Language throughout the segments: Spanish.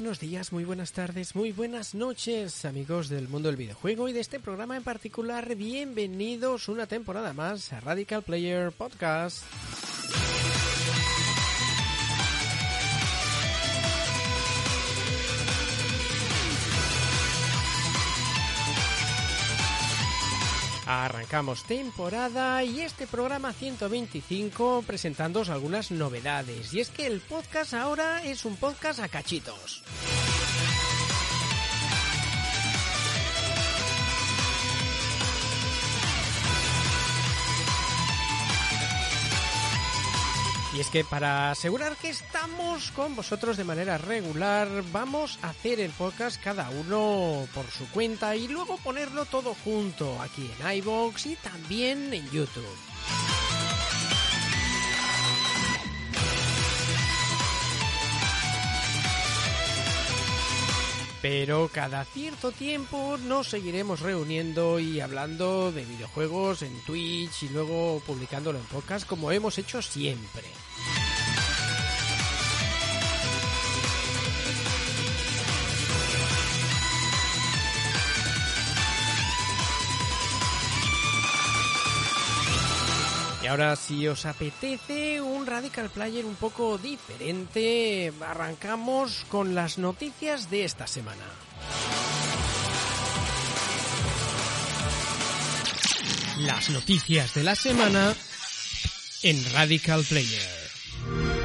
Buenos días, muy buenas tardes, muy buenas noches, amigos del mundo del videojuego y de este programa en particular. Bienvenidos una temporada más a Radical Player Podcast. Arrancamos temporada y este programa 125 presentándoos algunas novedades. Y es que el podcast ahora es un podcast a cachitos. Es que para asegurar que estamos con vosotros de manera regular, vamos a hacer el podcast cada uno por su cuenta y luego ponerlo todo junto aquí en iBox y también en YouTube. Pero cada cierto tiempo nos seguiremos reuniendo y hablando de videojuegos en Twitch y luego publicándolo en podcast como hemos hecho siempre. Ahora si os apetece un Radical Player un poco diferente, arrancamos con las noticias de esta semana. Las noticias de la semana en Radical Player.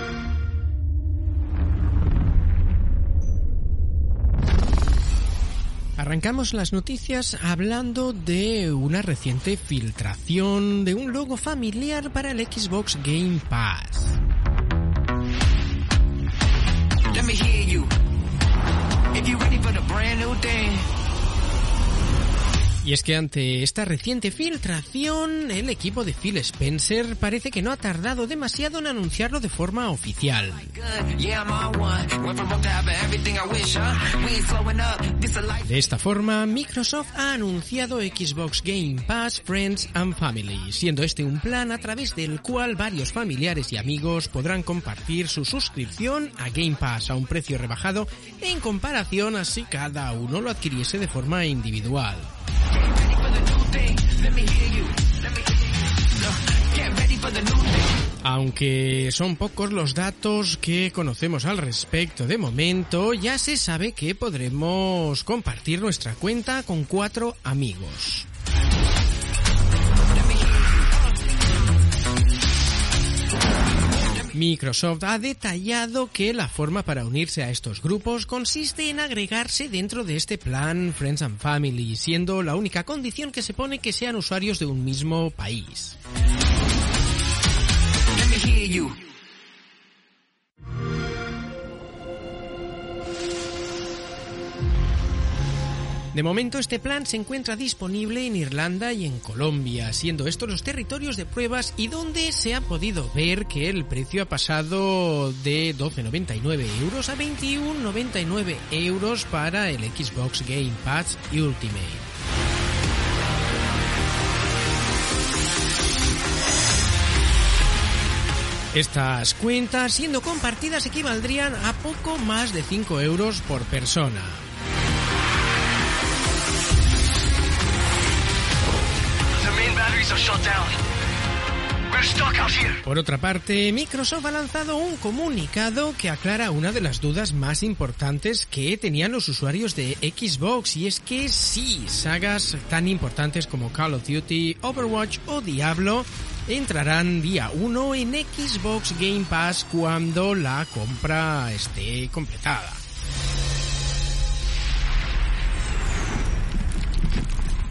Arrancamos las noticias hablando de una reciente filtración de un logo familiar para el Xbox Game Pass. Y es que ante esta reciente filtración, el equipo de Phil Spencer parece que no ha tardado demasiado en anunciarlo de forma oficial. De esta forma, Microsoft ha anunciado Xbox Game Pass Friends and Family, siendo este un plan a través del cual varios familiares y amigos podrán compartir su suscripción a Game Pass a un precio rebajado en comparación a si cada uno lo adquiriese de forma individual. Aunque son pocos los datos que conocemos al respecto de momento, ya se sabe que podremos compartir nuestra cuenta con cuatro amigos. Microsoft ha detallado que la forma para unirse a estos grupos consiste en agregarse dentro de este plan Friends and Family, siendo la única condición que se pone que sean usuarios de un mismo país. De momento este plan se encuentra disponible en Irlanda y en Colombia, siendo estos los territorios de pruebas y donde se ha podido ver que el precio ha pasado de 12,99 euros a 21,99 euros para el Xbox Game Pass Ultimate. Estas cuentas, siendo compartidas, equivaldrían a poco más de 5 euros por persona. Por otra parte, Microsoft ha lanzado un comunicado que aclara una de las dudas más importantes que tenían los usuarios de Xbox y es que sí, sagas tan importantes como Call of Duty, Overwatch o Diablo entrarán día 1 en Xbox Game Pass cuando la compra esté completada.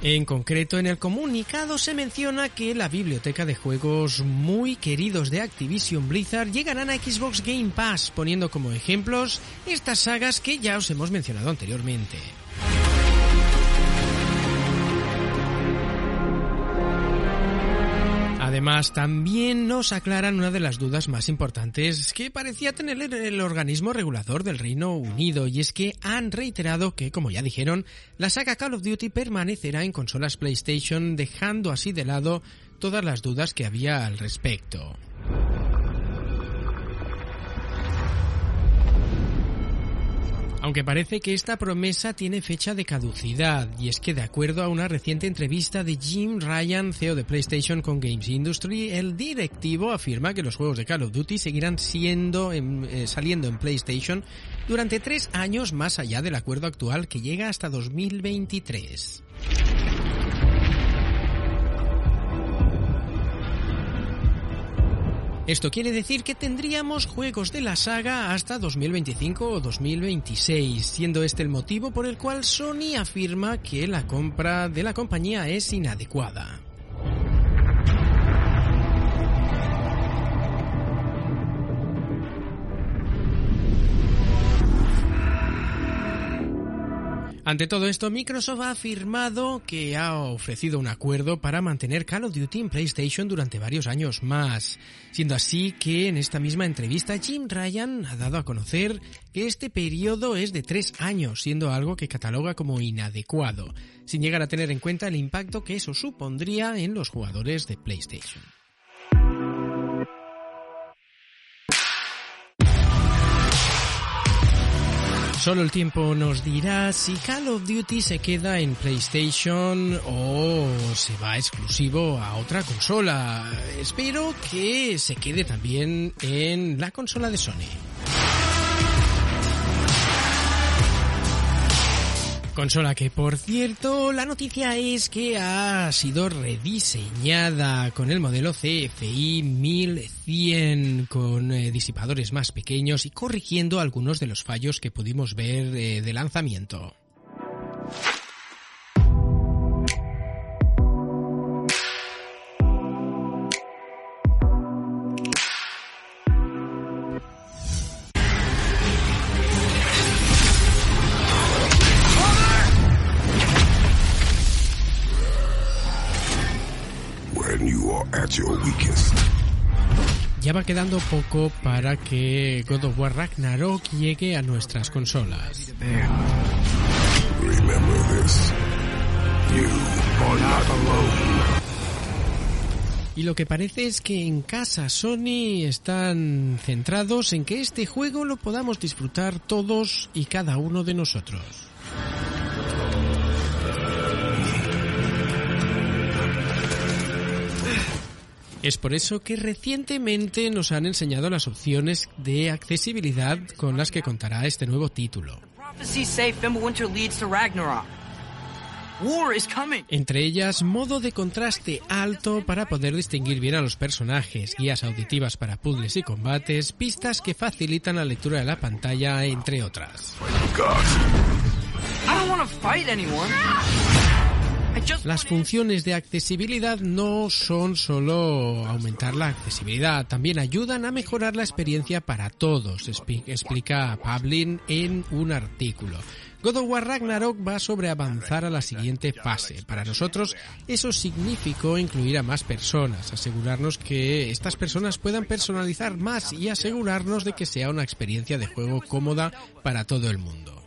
En concreto, en el comunicado se menciona que la biblioteca de juegos muy queridos de Activision Blizzard llegarán a Xbox Game Pass, poniendo como ejemplos estas sagas que ya os hemos mencionado anteriormente. Además, también nos aclaran una de las dudas más importantes que parecía tener el organismo regulador del Reino Unido, y es que han reiterado que, como ya dijeron, la saga Call of Duty permanecerá en consolas PlayStation, dejando así de lado todas las dudas que había al respecto. Aunque parece que esta promesa tiene fecha de caducidad, y es que de acuerdo a una reciente entrevista de Jim Ryan, CEO de PlayStation con Games Industry, el directivo afirma que los juegos de Call of Duty seguirán siendo eh, saliendo en PlayStation durante tres años más allá del acuerdo actual que llega hasta 2023. Esto quiere decir que tendríamos juegos de la saga hasta 2025 o 2026, siendo este el motivo por el cual Sony afirma que la compra de la compañía es inadecuada. Ante todo esto, Microsoft ha afirmado que ha ofrecido un acuerdo para mantener Call of Duty en PlayStation durante varios años más, siendo así que en esta misma entrevista Jim Ryan ha dado a conocer que este periodo es de tres años, siendo algo que cataloga como inadecuado, sin llegar a tener en cuenta el impacto que eso supondría en los jugadores de PlayStation. Solo el tiempo nos dirá si Call of Duty se queda en PlayStation o se va exclusivo a otra consola. Espero que se quede también en la consola de Sony. Consola que, por cierto, la noticia es que ha sido rediseñada con el modelo CFI 1100 con eh, disipadores más pequeños y corrigiendo algunos de los fallos que pudimos ver eh, de lanzamiento. Ya va quedando poco para que God of War Ragnarok llegue a nuestras consolas. Y lo que parece es que en casa Sony están centrados en que este juego lo podamos disfrutar todos y cada uno de nosotros. Es por eso que recientemente nos han enseñado las opciones de accesibilidad con las que contará este nuevo título. Entre ellas, modo de contraste alto para poder distinguir bien a los personajes, guías auditivas para puzzles y combates, pistas que facilitan la lectura de la pantalla, entre otras. Las funciones de accesibilidad no son solo aumentar la accesibilidad, también ayudan a mejorar la experiencia para todos, explica Pavlin en un artículo. God of War Ragnarok va sobre avanzar a la siguiente fase. Para nosotros eso significó incluir a más personas, asegurarnos que estas personas puedan personalizar más y asegurarnos de que sea una experiencia de juego cómoda para todo el mundo.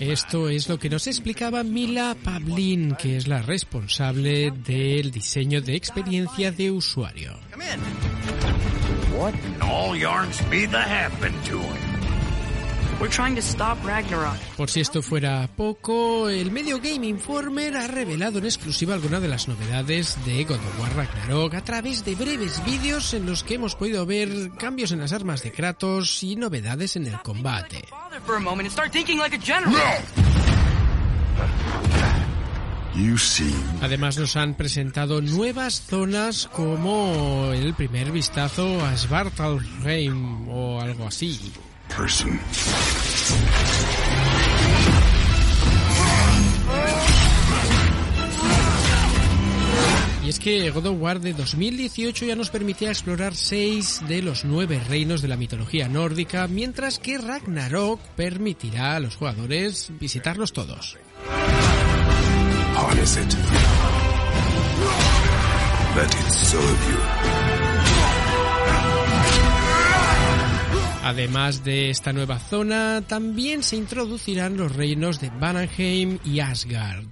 Esto es lo que nos explicaba Mila Pavlin, que es la responsable del diseño de experiencia de usuario. Por si esto fuera poco, el medio Game Informer ha revelado en exclusiva algunas de las novedades de God of War Ragnarok a través de breves vídeos en los que hemos podido ver cambios en las armas de Kratos y novedades en el combate. Además nos han presentado nuevas zonas como el primer vistazo a Svartalfheim o algo así. Y es que God of War de 2018 ya nos permitía explorar seis de los nueve reinos de la mitología nórdica, mientras que Ragnarok permitirá a los jugadores visitarlos todos. Además de esta nueva zona, también se introducirán los reinos de Vanheim y Asgard.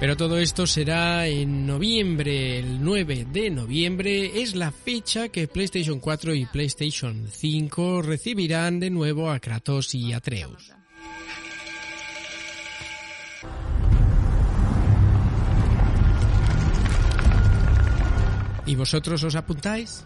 Pero todo esto será en noviembre, el 9 de noviembre es la fecha que PlayStation 4 y PlayStation 5 recibirán de nuevo a Kratos y Atreus. ¿Y vosotros os apuntáis?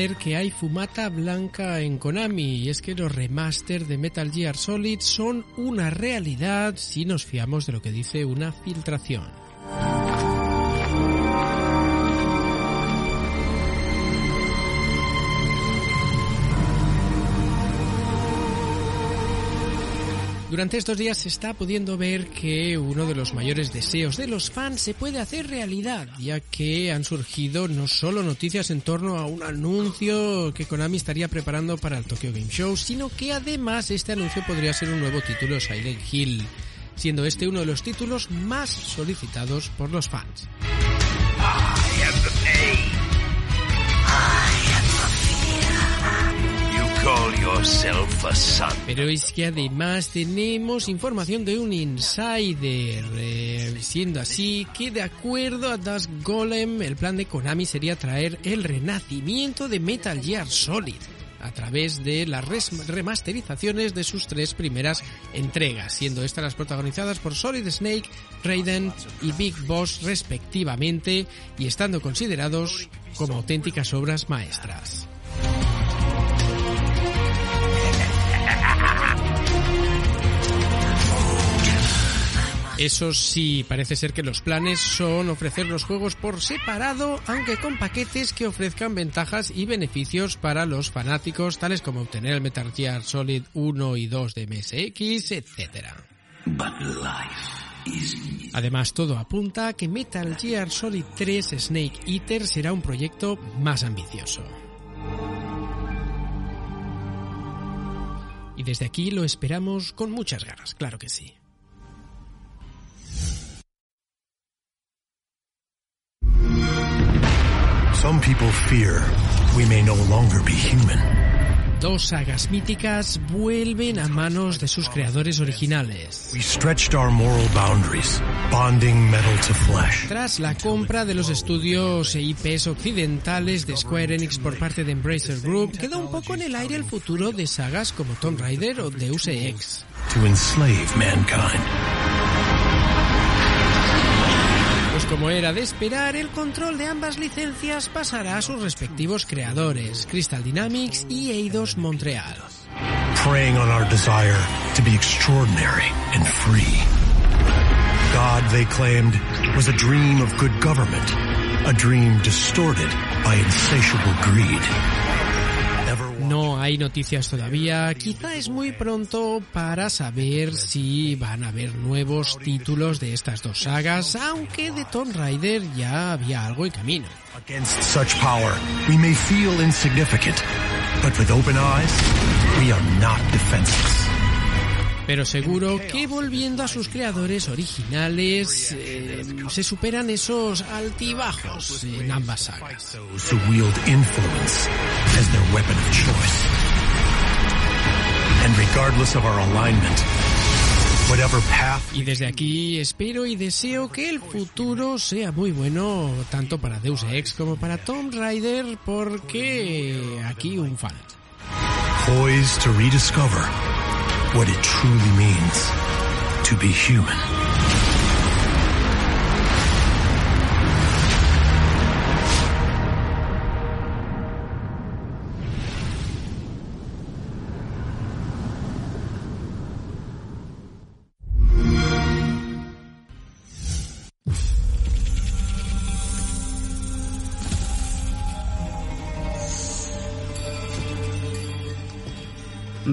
Que hay fumata blanca en Konami y es que los remaster de Metal Gear Solid son una realidad si nos fiamos de lo que dice una filtración. Durante estos días se está pudiendo ver que uno de los mayores deseos de los fans se puede hacer realidad, ya que han surgido no solo noticias en torno a un anuncio que Konami estaría preparando para el Tokyo Game Show, sino que además este anuncio podría ser un nuevo título Silent Hill, siendo este uno de los títulos más solicitados por los fans. Pero es que además tenemos información de un insider, eh, siendo así que de acuerdo a Das Golem, el plan de Konami sería traer el renacimiento de Metal Gear Solid a través de las remasterizaciones de sus tres primeras entregas, siendo estas las protagonizadas por Solid Snake, Raiden y Big Boss respectivamente, y estando considerados como auténticas obras maestras. Eso sí, parece ser que los planes son ofrecer los juegos por separado, aunque con paquetes que ofrezcan ventajas y beneficios para los fanáticos, tales como obtener el Metal Gear Solid 1 y 2 de MSX, etc. Además, todo apunta a que Metal Gear Solid 3 Snake Eater será un proyecto más ambicioso. Y desde aquí lo esperamos con muchas ganas, claro que sí. Some people fear we may no longer be human. Dos sagas míticas vuelven a manos de sus creadores originales. We stretched our moral boundaries, bonding metal to flesh. Tras la compra de los estudios e IPs occidentales de Square Enix por parte de Embracer Group, queda un poco en el aire el futuro de sagas como Tomb Raider o Deus Ex. to enslave mankind. Como era de esperar, el control de ambas licencias pasará a sus respectivos creadores, Crystal Dynamics y Eidos Montreal. preying on our desire to be extraordinary and free. God, they claimed, was a dream of good government, a dream distorted by insatiable greed. No hay noticias todavía, quizá es muy pronto para saber si van a haber nuevos títulos de estas dos sagas, aunque de Tomb Raider ya había algo en camino. Against such power, we may feel insignificant, but with open eyes, we are not defenseless. Pero seguro que volviendo a sus creadores originales, eh, se superan esos altibajos en ambas sagas. Those who wield influence as their weapon of choice. And regardless of our alignment, whatever path Y desde aquí espero y deseo que el futuro sea muy bueno tanto para Deus Ex como para Tomb Raider porque aquí un fan. What it truly means to be human.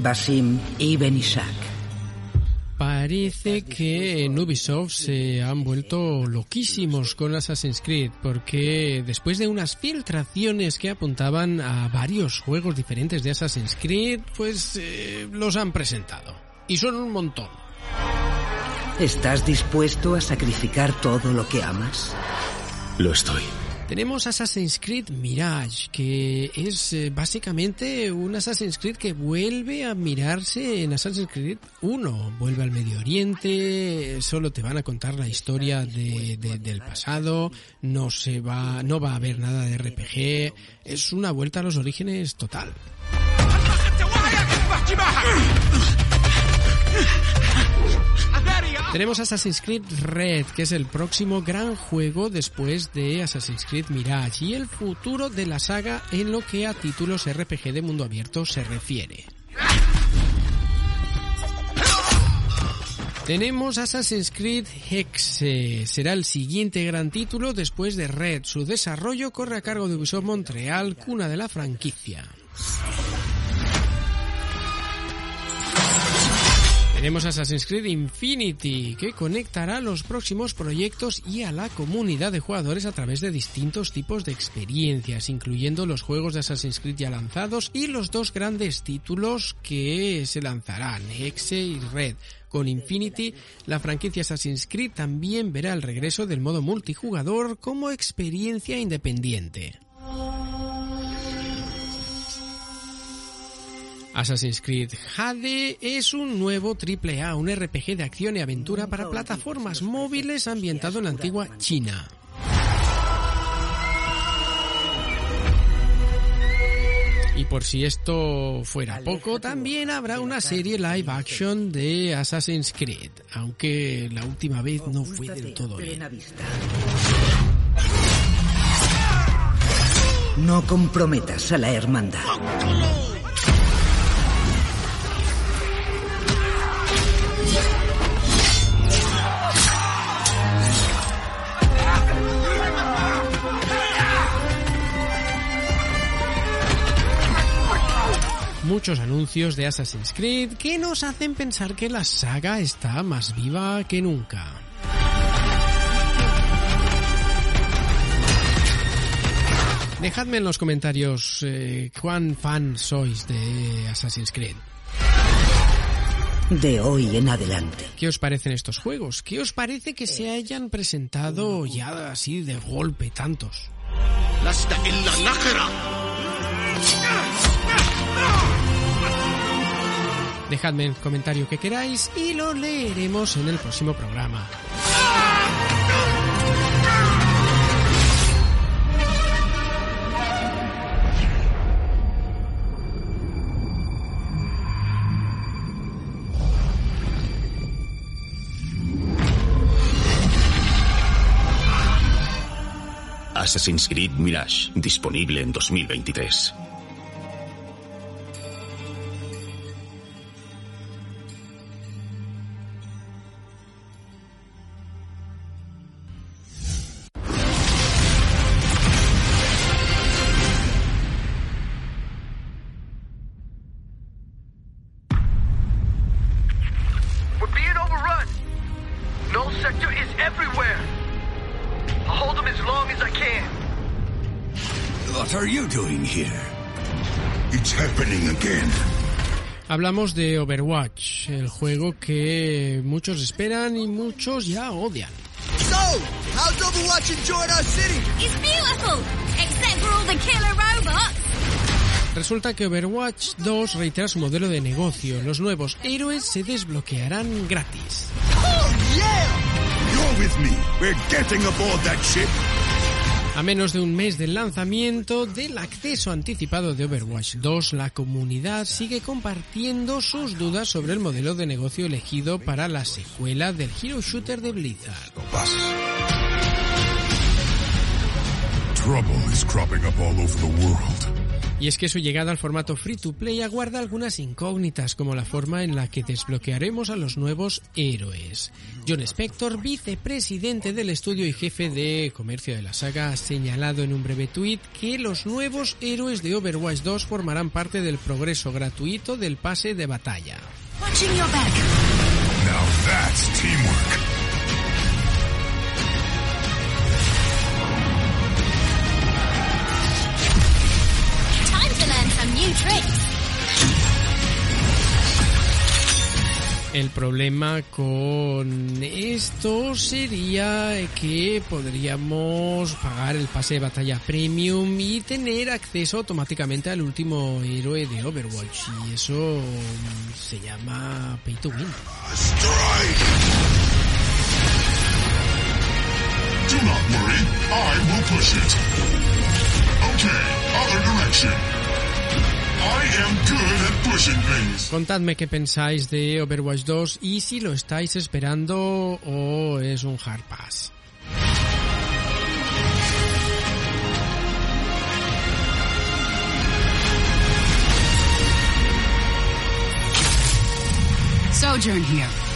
Basim y Benishak. Parece que en Ubisoft se han vuelto loquísimos con Assassin's Creed porque después de unas filtraciones que apuntaban a varios juegos diferentes de Assassin's Creed, pues eh, los han presentado. Y son un montón. ¿Estás dispuesto a sacrificar todo lo que amas? Lo estoy. Tenemos Assassin's Creed Mirage, que es eh, básicamente un Assassin's Creed que vuelve a mirarse en Assassin's Creed 1. Vuelve al Medio Oriente, solo te van a contar la historia de- de- del pasado, no se va, no va a haber nada de RPG, es una vuelta a los orígenes total. Tenemos Assassin's Creed Red, que es el próximo gran juego después de Assassin's Creed Mirage y el futuro de la saga en lo que a títulos RPG de mundo abierto se refiere. Tenemos Assassin's Creed Hexe. Será el siguiente gran título después de Red. Su desarrollo corre a cargo de Ubisoft Montreal, cuna de la franquicia. Tenemos Assassin's Creed Infinity, que conectará los próximos proyectos y a la comunidad de jugadores a través de distintos tipos de experiencias, incluyendo los juegos de Assassin's Creed ya lanzados y los dos grandes títulos que se lanzarán, Hexe y Red. Con Infinity, la franquicia Assassin's Creed también verá el regreso del modo multijugador como experiencia independiente. Assassin's Creed Jade es un nuevo AAA, un RPG de acción y aventura para plataformas móviles ambientado en la antigua China. Y por si esto fuera poco, también habrá una serie live action de Assassin's Creed, aunque la última vez no fue del todo bien. No comprometas a la hermandad. Muchos anuncios de Assassin's Creed que nos hacen pensar que la saga está más viva que nunca. Dejadme en los comentarios eh, cuán fan sois de Assassin's Creed. De hoy en adelante. ¿Qué os parecen estos juegos? ¿Qué os parece que se hayan presentado ya así de golpe tantos? Dejadme el comentario que queráis y lo leeremos en el próximo programa. Assassin's Creed Mirage, disponible en 2023. Hablamos de Overwatch, el juego que muchos esperan y muchos ya odian. So, how's Overwatch enjoying our city? It's beautiful, except for all the killer robots. Resulta que Overwatch 2 reitera su modelo de negocio. Los nuevos héroes se desbloquearán gratis. Oh, yeah! You're with me. We're getting aboard that ship. A menos de un mes del lanzamiento del acceso anticipado de Overwatch 2, la comunidad sigue compartiendo sus dudas sobre el modelo de negocio elegido para la secuela del Hero Shooter de Blizzard. Trouble is cropping up all over the world. Y es que su llegada al formato free to play aguarda algunas incógnitas, como la forma en la que desbloquearemos a los nuevos héroes. John Spector, vicepresidente del estudio y jefe de comercio de la saga, ha señalado en un breve tuit que los nuevos héroes de Overwatch 2 formarán parte del progreso gratuito del pase de batalla. Watching your back. Now that's teamwork. El problema con esto sería que podríamos pagar el pase de batalla premium y tener acceso automáticamente al último héroe de Overwatch. Y eso mm, se llama Pay to Win. Contadme qué pensáis de Overwatch 2 y si lo estáis esperando o es un hard pass. Sojourn here.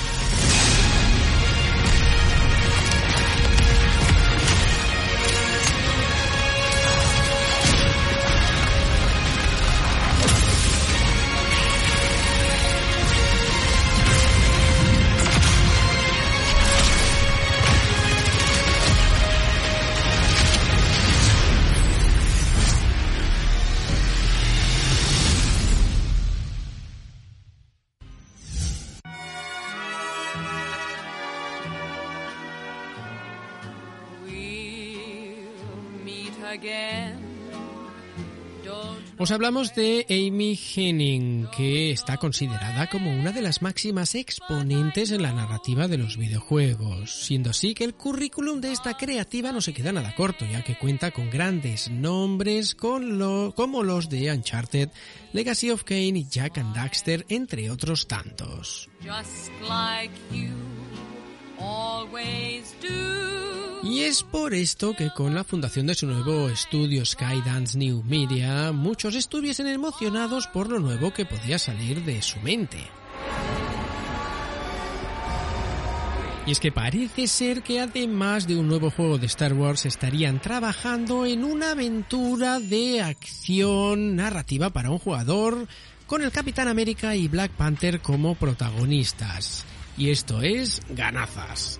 Os hablamos de Amy Henning, que está considerada como una de las máximas exponentes en la narrativa de los videojuegos, siendo así que el currículum de esta creativa no se queda nada corto, ya que cuenta con grandes nombres como los de Uncharted, Legacy of Kain y Jack and Daxter, entre otros tantos. Y es por esto que con la fundación de su nuevo estudio Skydance New Media, muchos estuviesen emocionados por lo nuevo que podía salir de su mente. Y es que parece ser que además de un nuevo juego de Star Wars estarían trabajando en una aventura de acción narrativa para un jugador con el Capitán América y Black Panther como protagonistas. Y esto es ganazas.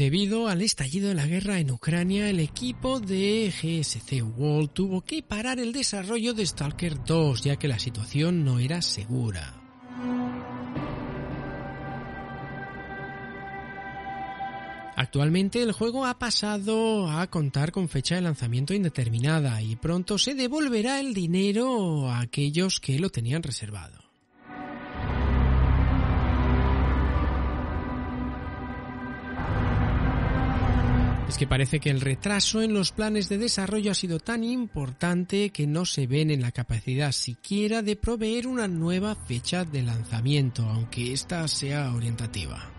Debido al estallido de la guerra en Ucrania, el equipo de GSC World tuvo que parar el desarrollo de Stalker 2, ya que la situación no era segura. Actualmente el juego ha pasado a contar con fecha de lanzamiento indeterminada y pronto se devolverá el dinero a aquellos que lo tenían reservado. Es que parece que el retraso en los planes de desarrollo ha sido tan importante que no se ven en la capacidad siquiera de proveer una nueva fecha de lanzamiento, aunque ésta sea orientativa.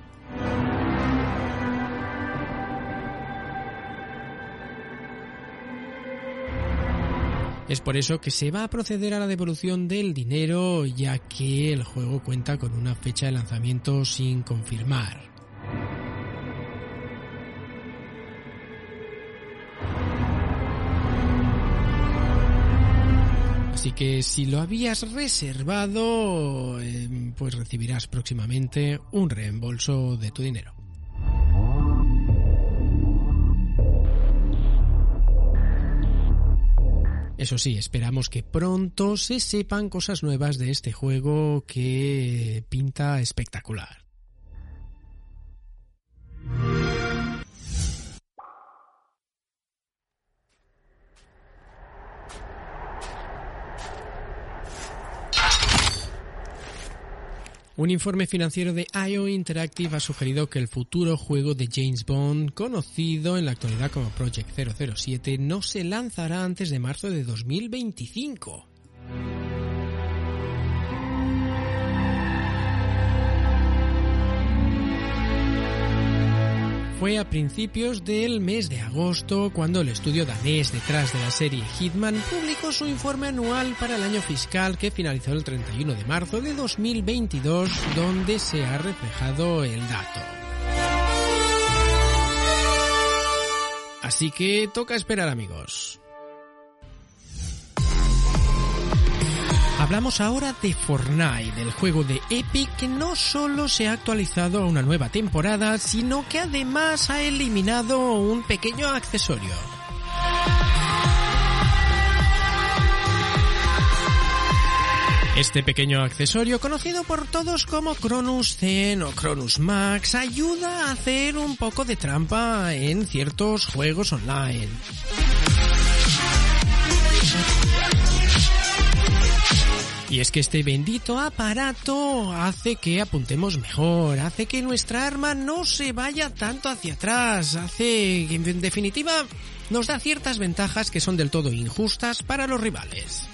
Es por eso que se va a proceder a la devolución del dinero ya que el juego cuenta con una fecha de lanzamiento sin confirmar. Así que si lo habías reservado, eh, pues recibirás próximamente un reembolso de tu dinero. Eso sí, esperamos que pronto se sepan cosas nuevas de este juego que pinta espectacular. Un informe financiero de IO Interactive ha sugerido que el futuro juego de James Bond, conocido en la actualidad como Project 007, no se lanzará antes de marzo de 2025. Fue a principios del mes de agosto cuando el estudio danés detrás de la serie Hitman publicó su informe anual para el año fiscal que finalizó el 31 de marzo de 2022 donde se ha reflejado el dato. Así que toca esperar amigos. Hablamos ahora de Fortnite, del juego de Epic que no solo se ha actualizado a una nueva temporada, sino que además ha eliminado un pequeño accesorio. Este pequeño accesorio, conocido por todos como Cronus Zen o Cronus Max, ayuda a hacer un poco de trampa en ciertos juegos online. Y es que este bendito aparato hace que apuntemos mejor, hace que nuestra arma no se vaya tanto hacia atrás, hace que en definitiva nos da ciertas ventajas que son del todo injustas para los rivales.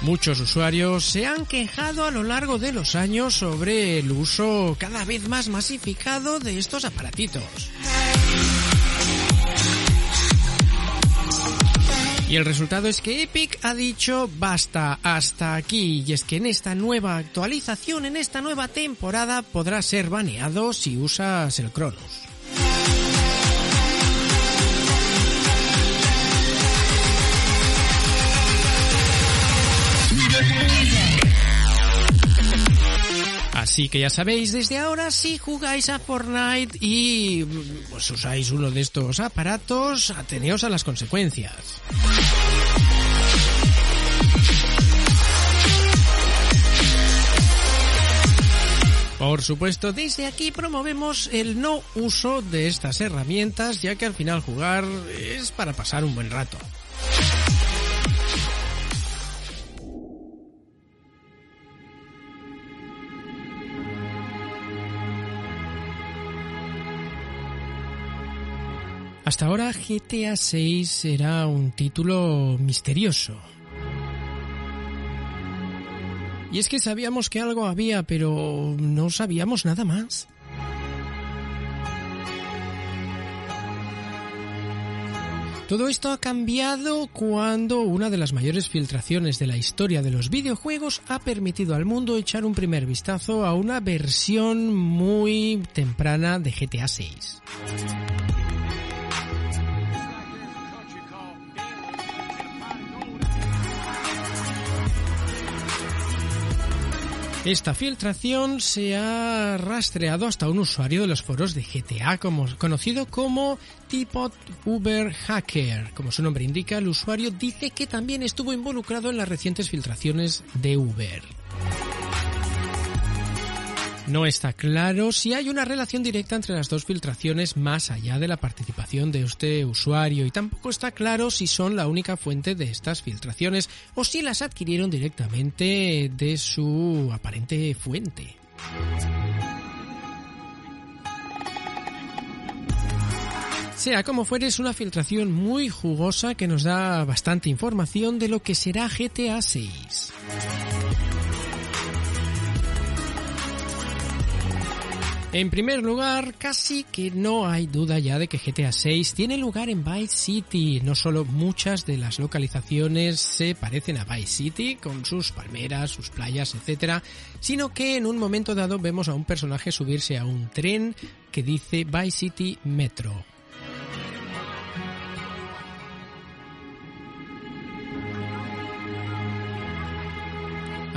Muchos usuarios se han quejado a lo largo de los años sobre el uso cada vez más masificado de estos aparatitos. Y el resultado es que Epic ha dicho basta hasta aquí y es que en esta nueva actualización, en esta nueva temporada podrá ser baneado si usas el Cronus. Así que ya sabéis, desde ahora si jugáis a Fortnite y pues, usáis uno de estos aparatos, ateneos a las consecuencias. Por supuesto, desde aquí promovemos el no uso de estas herramientas, ya que al final jugar es para pasar un buen rato. Hasta ahora GTA 6 era un título misterioso. Y es que sabíamos que algo había, pero no sabíamos nada más. Todo esto ha cambiado cuando una de las mayores filtraciones de la historia de los videojuegos ha permitido al mundo echar un primer vistazo a una versión muy temprana de GTA 6. Esta filtración se ha rastreado hasta un usuario de los foros de GTA, como, conocido como Tipot Uber Hacker. Como su nombre indica, el usuario dice que también estuvo involucrado en las recientes filtraciones de Uber. No está claro si hay una relación directa entre las dos filtraciones más allá de la participación de este usuario y tampoco está claro si son la única fuente de estas filtraciones o si las adquirieron directamente de su aparente fuente. Sea como fuere, es una filtración muy jugosa que nos da bastante información de lo que será GTA 6. En primer lugar, casi que no hay duda ya de que GTA 6 tiene lugar en Vice City. No solo muchas de las localizaciones se parecen a Vice City, con sus palmeras, sus playas, etc., sino que en un momento dado vemos a un personaje subirse a un tren que dice Vice City Metro.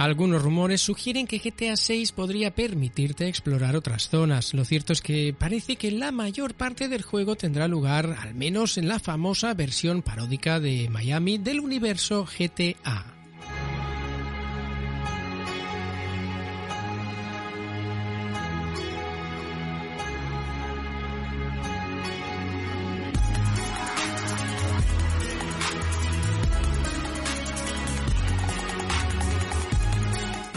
Algunos rumores sugieren que GTA 6 podría permitirte explorar otras zonas. Lo cierto es que parece que la mayor parte del juego tendrá lugar, al menos en la famosa versión paródica de Miami del universo GTA.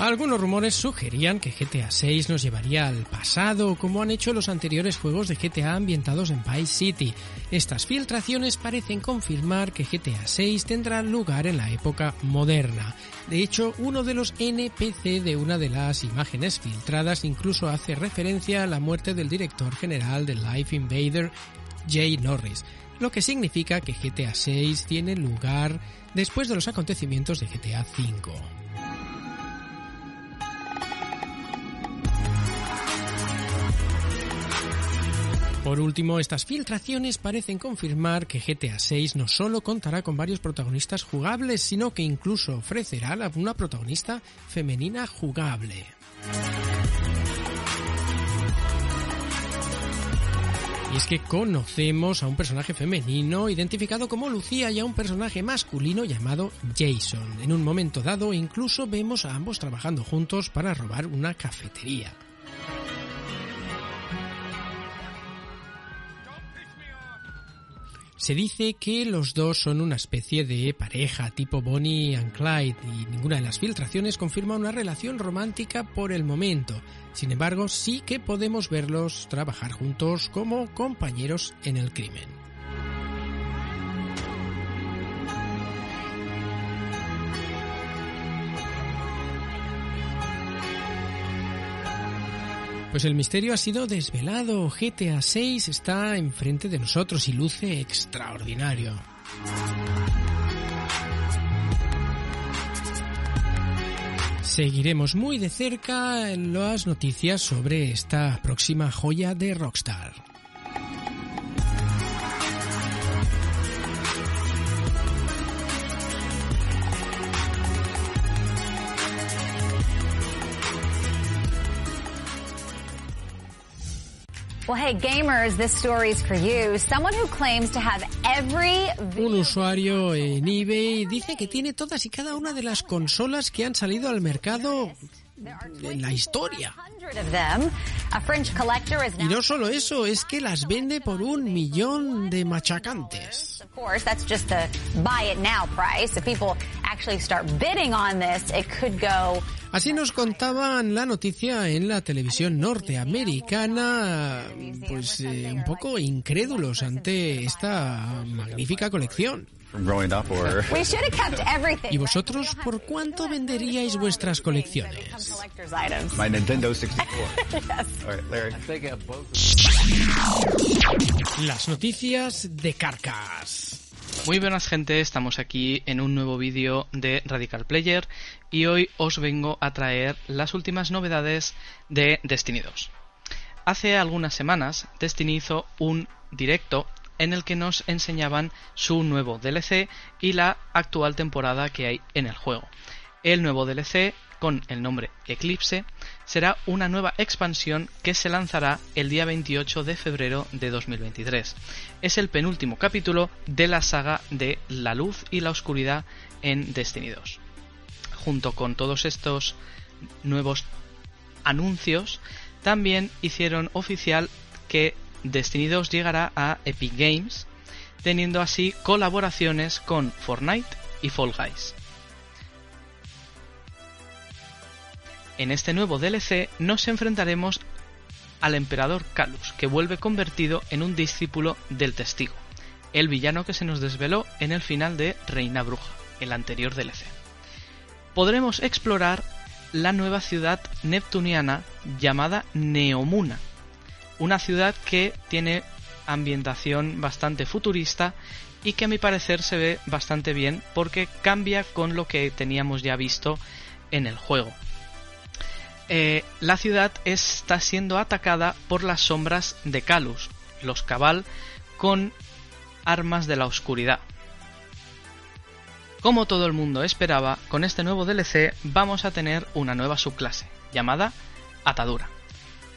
Algunos rumores sugerían que GTA 6 nos llevaría al pasado, como han hecho los anteriores juegos de GTA ambientados en Vice City. Estas filtraciones parecen confirmar que GTA 6 tendrá lugar en la época moderna. De hecho, uno de los NPC de una de las imágenes filtradas incluso hace referencia a la muerte del director general de Life Invader, Jay Norris, lo que significa que GTA 6 tiene lugar después de los acontecimientos de GTA 5. Por último, estas filtraciones parecen confirmar que GTA 6 no solo contará con varios protagonistas jugables, sino que incluso ofrecerá una protagonista femenina jugable. Y es que conocemos a un personaje femenino identificado como Lucía y a un personaje masculino llamado Jason. En un momento dado incluso vemos a ambos trabajando juntos para robar una cafetería. Se dice que los dos son una especie de pareja tipo Bonnie and Clyde y ninguna de las filtraciones confirma una relación romántica por el momento. Sin embargo, sí que podemos verlos trabajar juntos como compañeros en el crimen. Pues el misterio ha sido desvelado. GTA 6 está enfrente de nosotros y luce extraordinario. Seguiremos muy de cerca las noticias sobre esta próxima joya de Rockstar. Un usuario en eBay dice que tiene todas y cada una de las consolas que han salido al mercado en la historia. Y no solo eso, es que las vende por un millón de machacantes. Of course, that's just the buy it now price. If people actually start bidding on this, it could go Así nos contaban la noticia en la televisión norteamericana, pues eh, un poco incrédulos ante esta magnífica colección. From growing up or We should have kept everything. ¿Y vosotros por cuánto venderíais vuestras colecciones? My Nintendo 64. All right, Larry. Las noticias de Carcas. Muy buenas gente, estamos aquí en un nuevo vídeo de Radical Player y hoy os vengo a traer las últimas novedades de Destiny 2. Hace algunas semanas Destiny hizo un directo en el que nos enseñaban su nuevo DLC y la actual temporada que hay en el juego. El nuevo DLC, con el nombre Eclipse, será una nueva expansión que se lanzará el día 28 de febrero de 2023. Es el penúltimo capítulo de la saga de la luz y la oscuridad en Destiny 2. Junto con todos estos nuevos anuncios, también hicieron oficial que Destiny 2 llegará a Epic Games, teniendo así colaboraciones con Fortnite y Fall Guys. En este nuevo DLC nos enfrentaremos al emperador Calus, que vuelve convertido en un discípulo del testigo, el villano que se nos desveló en el final de Reina Bruja, el anterior DLC. Podremos explorar la nueva ciudad neptuniana llamada Neomuna, una ciudad que tiene ambientación bastante futurista y que a mi parecer se ve bastante bien porque cambia con lo que teníamos ya visto en el juego. Eh, la ciudad está siendo atacada por las sombras de Calus, los Cabal, con armas de la oscuridad. Como todo el mundo esperaba, con este nuevo DLC vamos a tener una nueva subclase, llamada Atadura.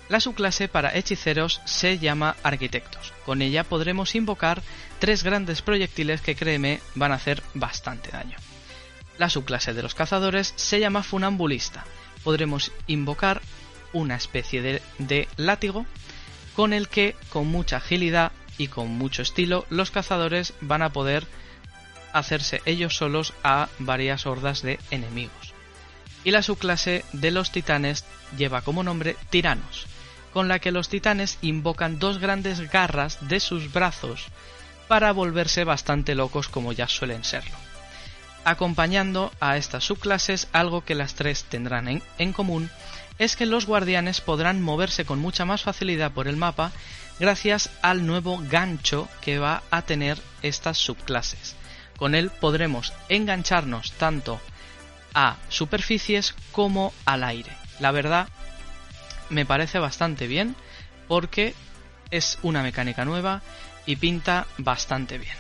La subclase para hechiceros se llama Arquitectos. Con ella podremos invocar tres grandes proyectiles que créeme van a hacer bastante daño. La subclase de los cazadores se llama Funambulista. Podremos invocar una especie de, de látigo con el que con mucha agilidad y con mucho estilo los cazadores van a poder hacerse ellos solos a varias hordas de enemigos. y la subclase de los titanes lleva como nombre Tiranos, con la que los titanes invocan dos grandes garras de sus brazos para volverse bastante locos como ya suelen serlo. Acompañando a estas subclases, algo que las tres tendrán en, común es que los guardianes podrán moverse con mucha más facilidad por el mapa gracias al nuevo gancho que va a tener estas subclases. Con él podremos engancharnos tanto a superficies como al aire. La verdad me parece bastante bien porque es una mecánica nueva y pinta bastante bien.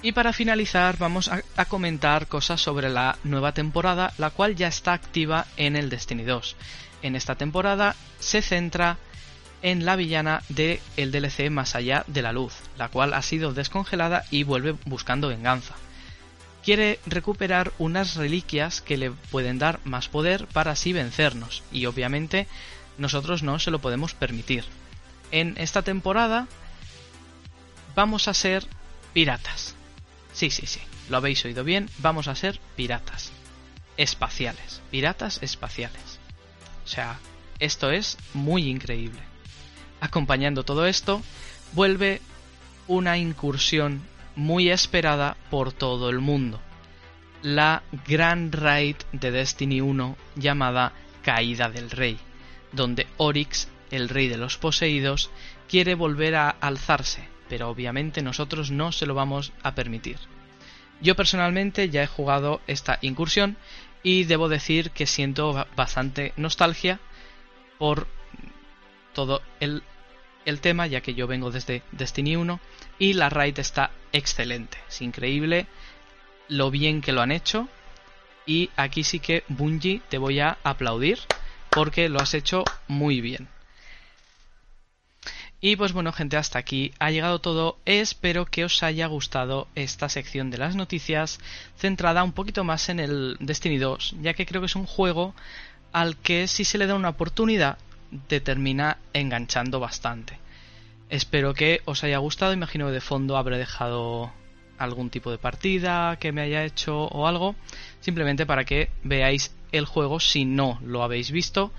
Y para finalizar vamos a, comentar cosas sobre la nueva temporada, la cual ya está activa en el Destiny 2. En esta temporada se centra en la villana de DLC Más allá de la luz, la cual ha sido descongelada y vuelve buscando venganza. Quiere recuperar unas reliquias que le pueden dar más poder para así vencernos, y obviamente nosotros no se lo podemos permitir. En esta temporada vamos a ser piratas. Sí, sí, sí, lo habéis oído bien, vamos a ser piratas. Espaciales, piratas espaciales. O sea, esto es muy increíble. Acompañando todo esto, vuelve una incursión muy esperada por todo el mundo. La gran raid de Destiny 1 llamada Caída del Rey, donde Oryx, el rey de los poseídos, quiere volver a alzarse, pero obviamente nosotros no se lo vamos a permitir. Yo personalmente ya he jugado esta incursión y debo decir que siento bastante nostalgia por todo el, el, tema, ya que yo vengo desde Destiny 1 y la raid está excelente, es increíble lo bien que lo han hecho y aquí sí que Bungie te voy a aplaudir porque lo has hecho muy bien. Y pues bueno gente, hasta aquí ha llegado todo. Espero que os haya gustado esta sección de las noticias centrada un poquito más en el Destiny 2, ya que creo que es un juego al que si se le da una oportunidad te termina enganchando bastante. Espero que os haya gustado, imagino que de fondo habré dejado algún tipo de partida que me haya hecho o algo, simplemente para que veáis el juego si no lo habéis visto.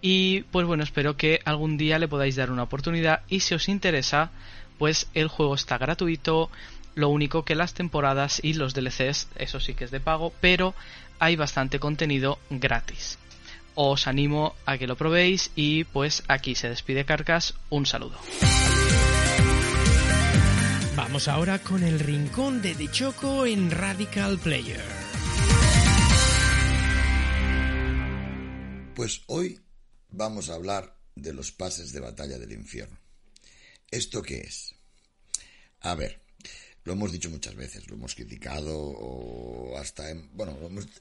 Y pues bueno, espero que algún día le podáis dar una oportunidad y si os interesa, pues el juego está gratuito, lo único que las temporadas y los DLCs, eso sí que es de pago, pero hay bastante contenido gratis os animo a que lo probéis y pues aquí se despide Carcas, un saludo. Vamos ahora con el rincón de De Choco en Radical Player. Pues hoy vamos a hablar de los pases de batalla del infierno. ¿Esto qué es? A ver, lo hemos dicho muchas veces, lo hemos criticado o hasta, en, bueno,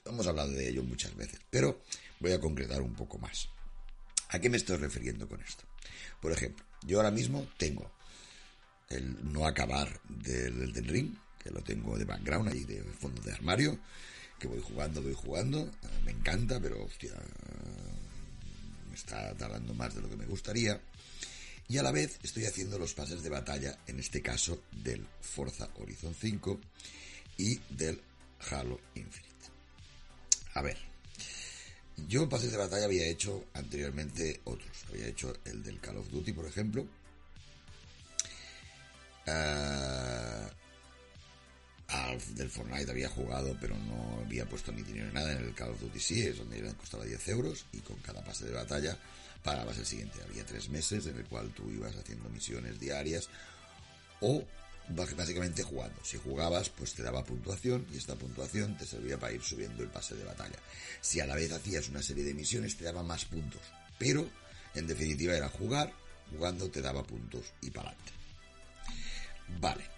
hemos, hablado de ello muchas veces, pero voy a concretar un poco más. ¿A qué me estoy refiriendo con esto? Por ejemplo, yo ahora mismo tengo el no acabar del, del Ring, que lo tengo de background ahí, de fondo de armario, que voy jugando, voy jugando, me encanta, pero hostia, me está tardando más de lo que me gustaría. Y a la vez estoy haciendo los pases de batalla, en este caso del Forza Horizon 5 y del Halo Infinite. A ver, yo pases de batalla había hecho anteriormente otros. Había hecho el del Call of Duty, por ejemplo. Uh, al del Fortnite había jugado, pero no había puesto ni dinero ni nada. En el Call of Duty sí, es donde costaba 10 euros. Y con cada pase de batalla pagabas el siguiente. Había tres meses en el cual tú ibas haciendo misiones diarias o básicamente jugando. Si jugabas, pues te daba puntuación y esta puntuación te servía para ir subiendo el pase de batalla. Si a la vez hacías una serie de misiones, te daba más puntos. Pero, en definitiva, era jugar, jugando te daba puntos y para adelante. Vale.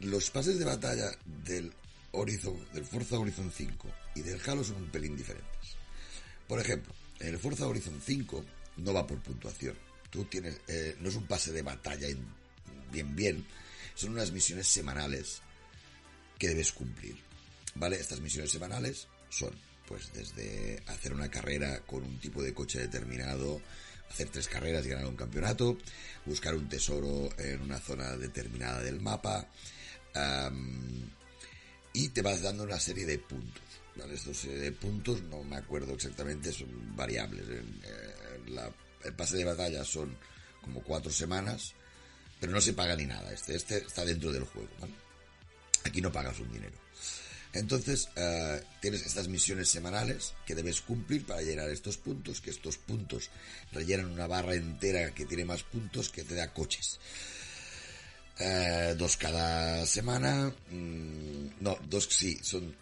Los pases de batalla del Horizon, del Forza Horizon 5 y del Halo son un pelín diferentes. Por ejemplo, en el Forza Horizon 5 no va por puntuación. Tú tienes, eh, no es un pase de batalla en, bien bien, son unas misiones semanales que debes cumplir. ¿Vale? Estas misiones semanales son, pues, desde hacer una carrera con un tipo de coche determinado, hacer tres carreras y ganar un campeonato, buscar un tesoro en una zona determinada del mapa, y te vas dando una serie de puntos. ¿vale? Estos eh, puntos, no me acuerdo exactamente, son variables. Eh, el pase de batalla son como cuatro semanas, pero no se paga ni nada. Este, este está dentro del juego. Aquí no pagas un dinero. Entonces, eh, tienes estas misiones semanales que debes cumplir para llenar estos puntos, que estos puntos rellenan una barra entera que tiene más puntos que te da coches. Eh, dos cada semana, mm, no, dos sí, son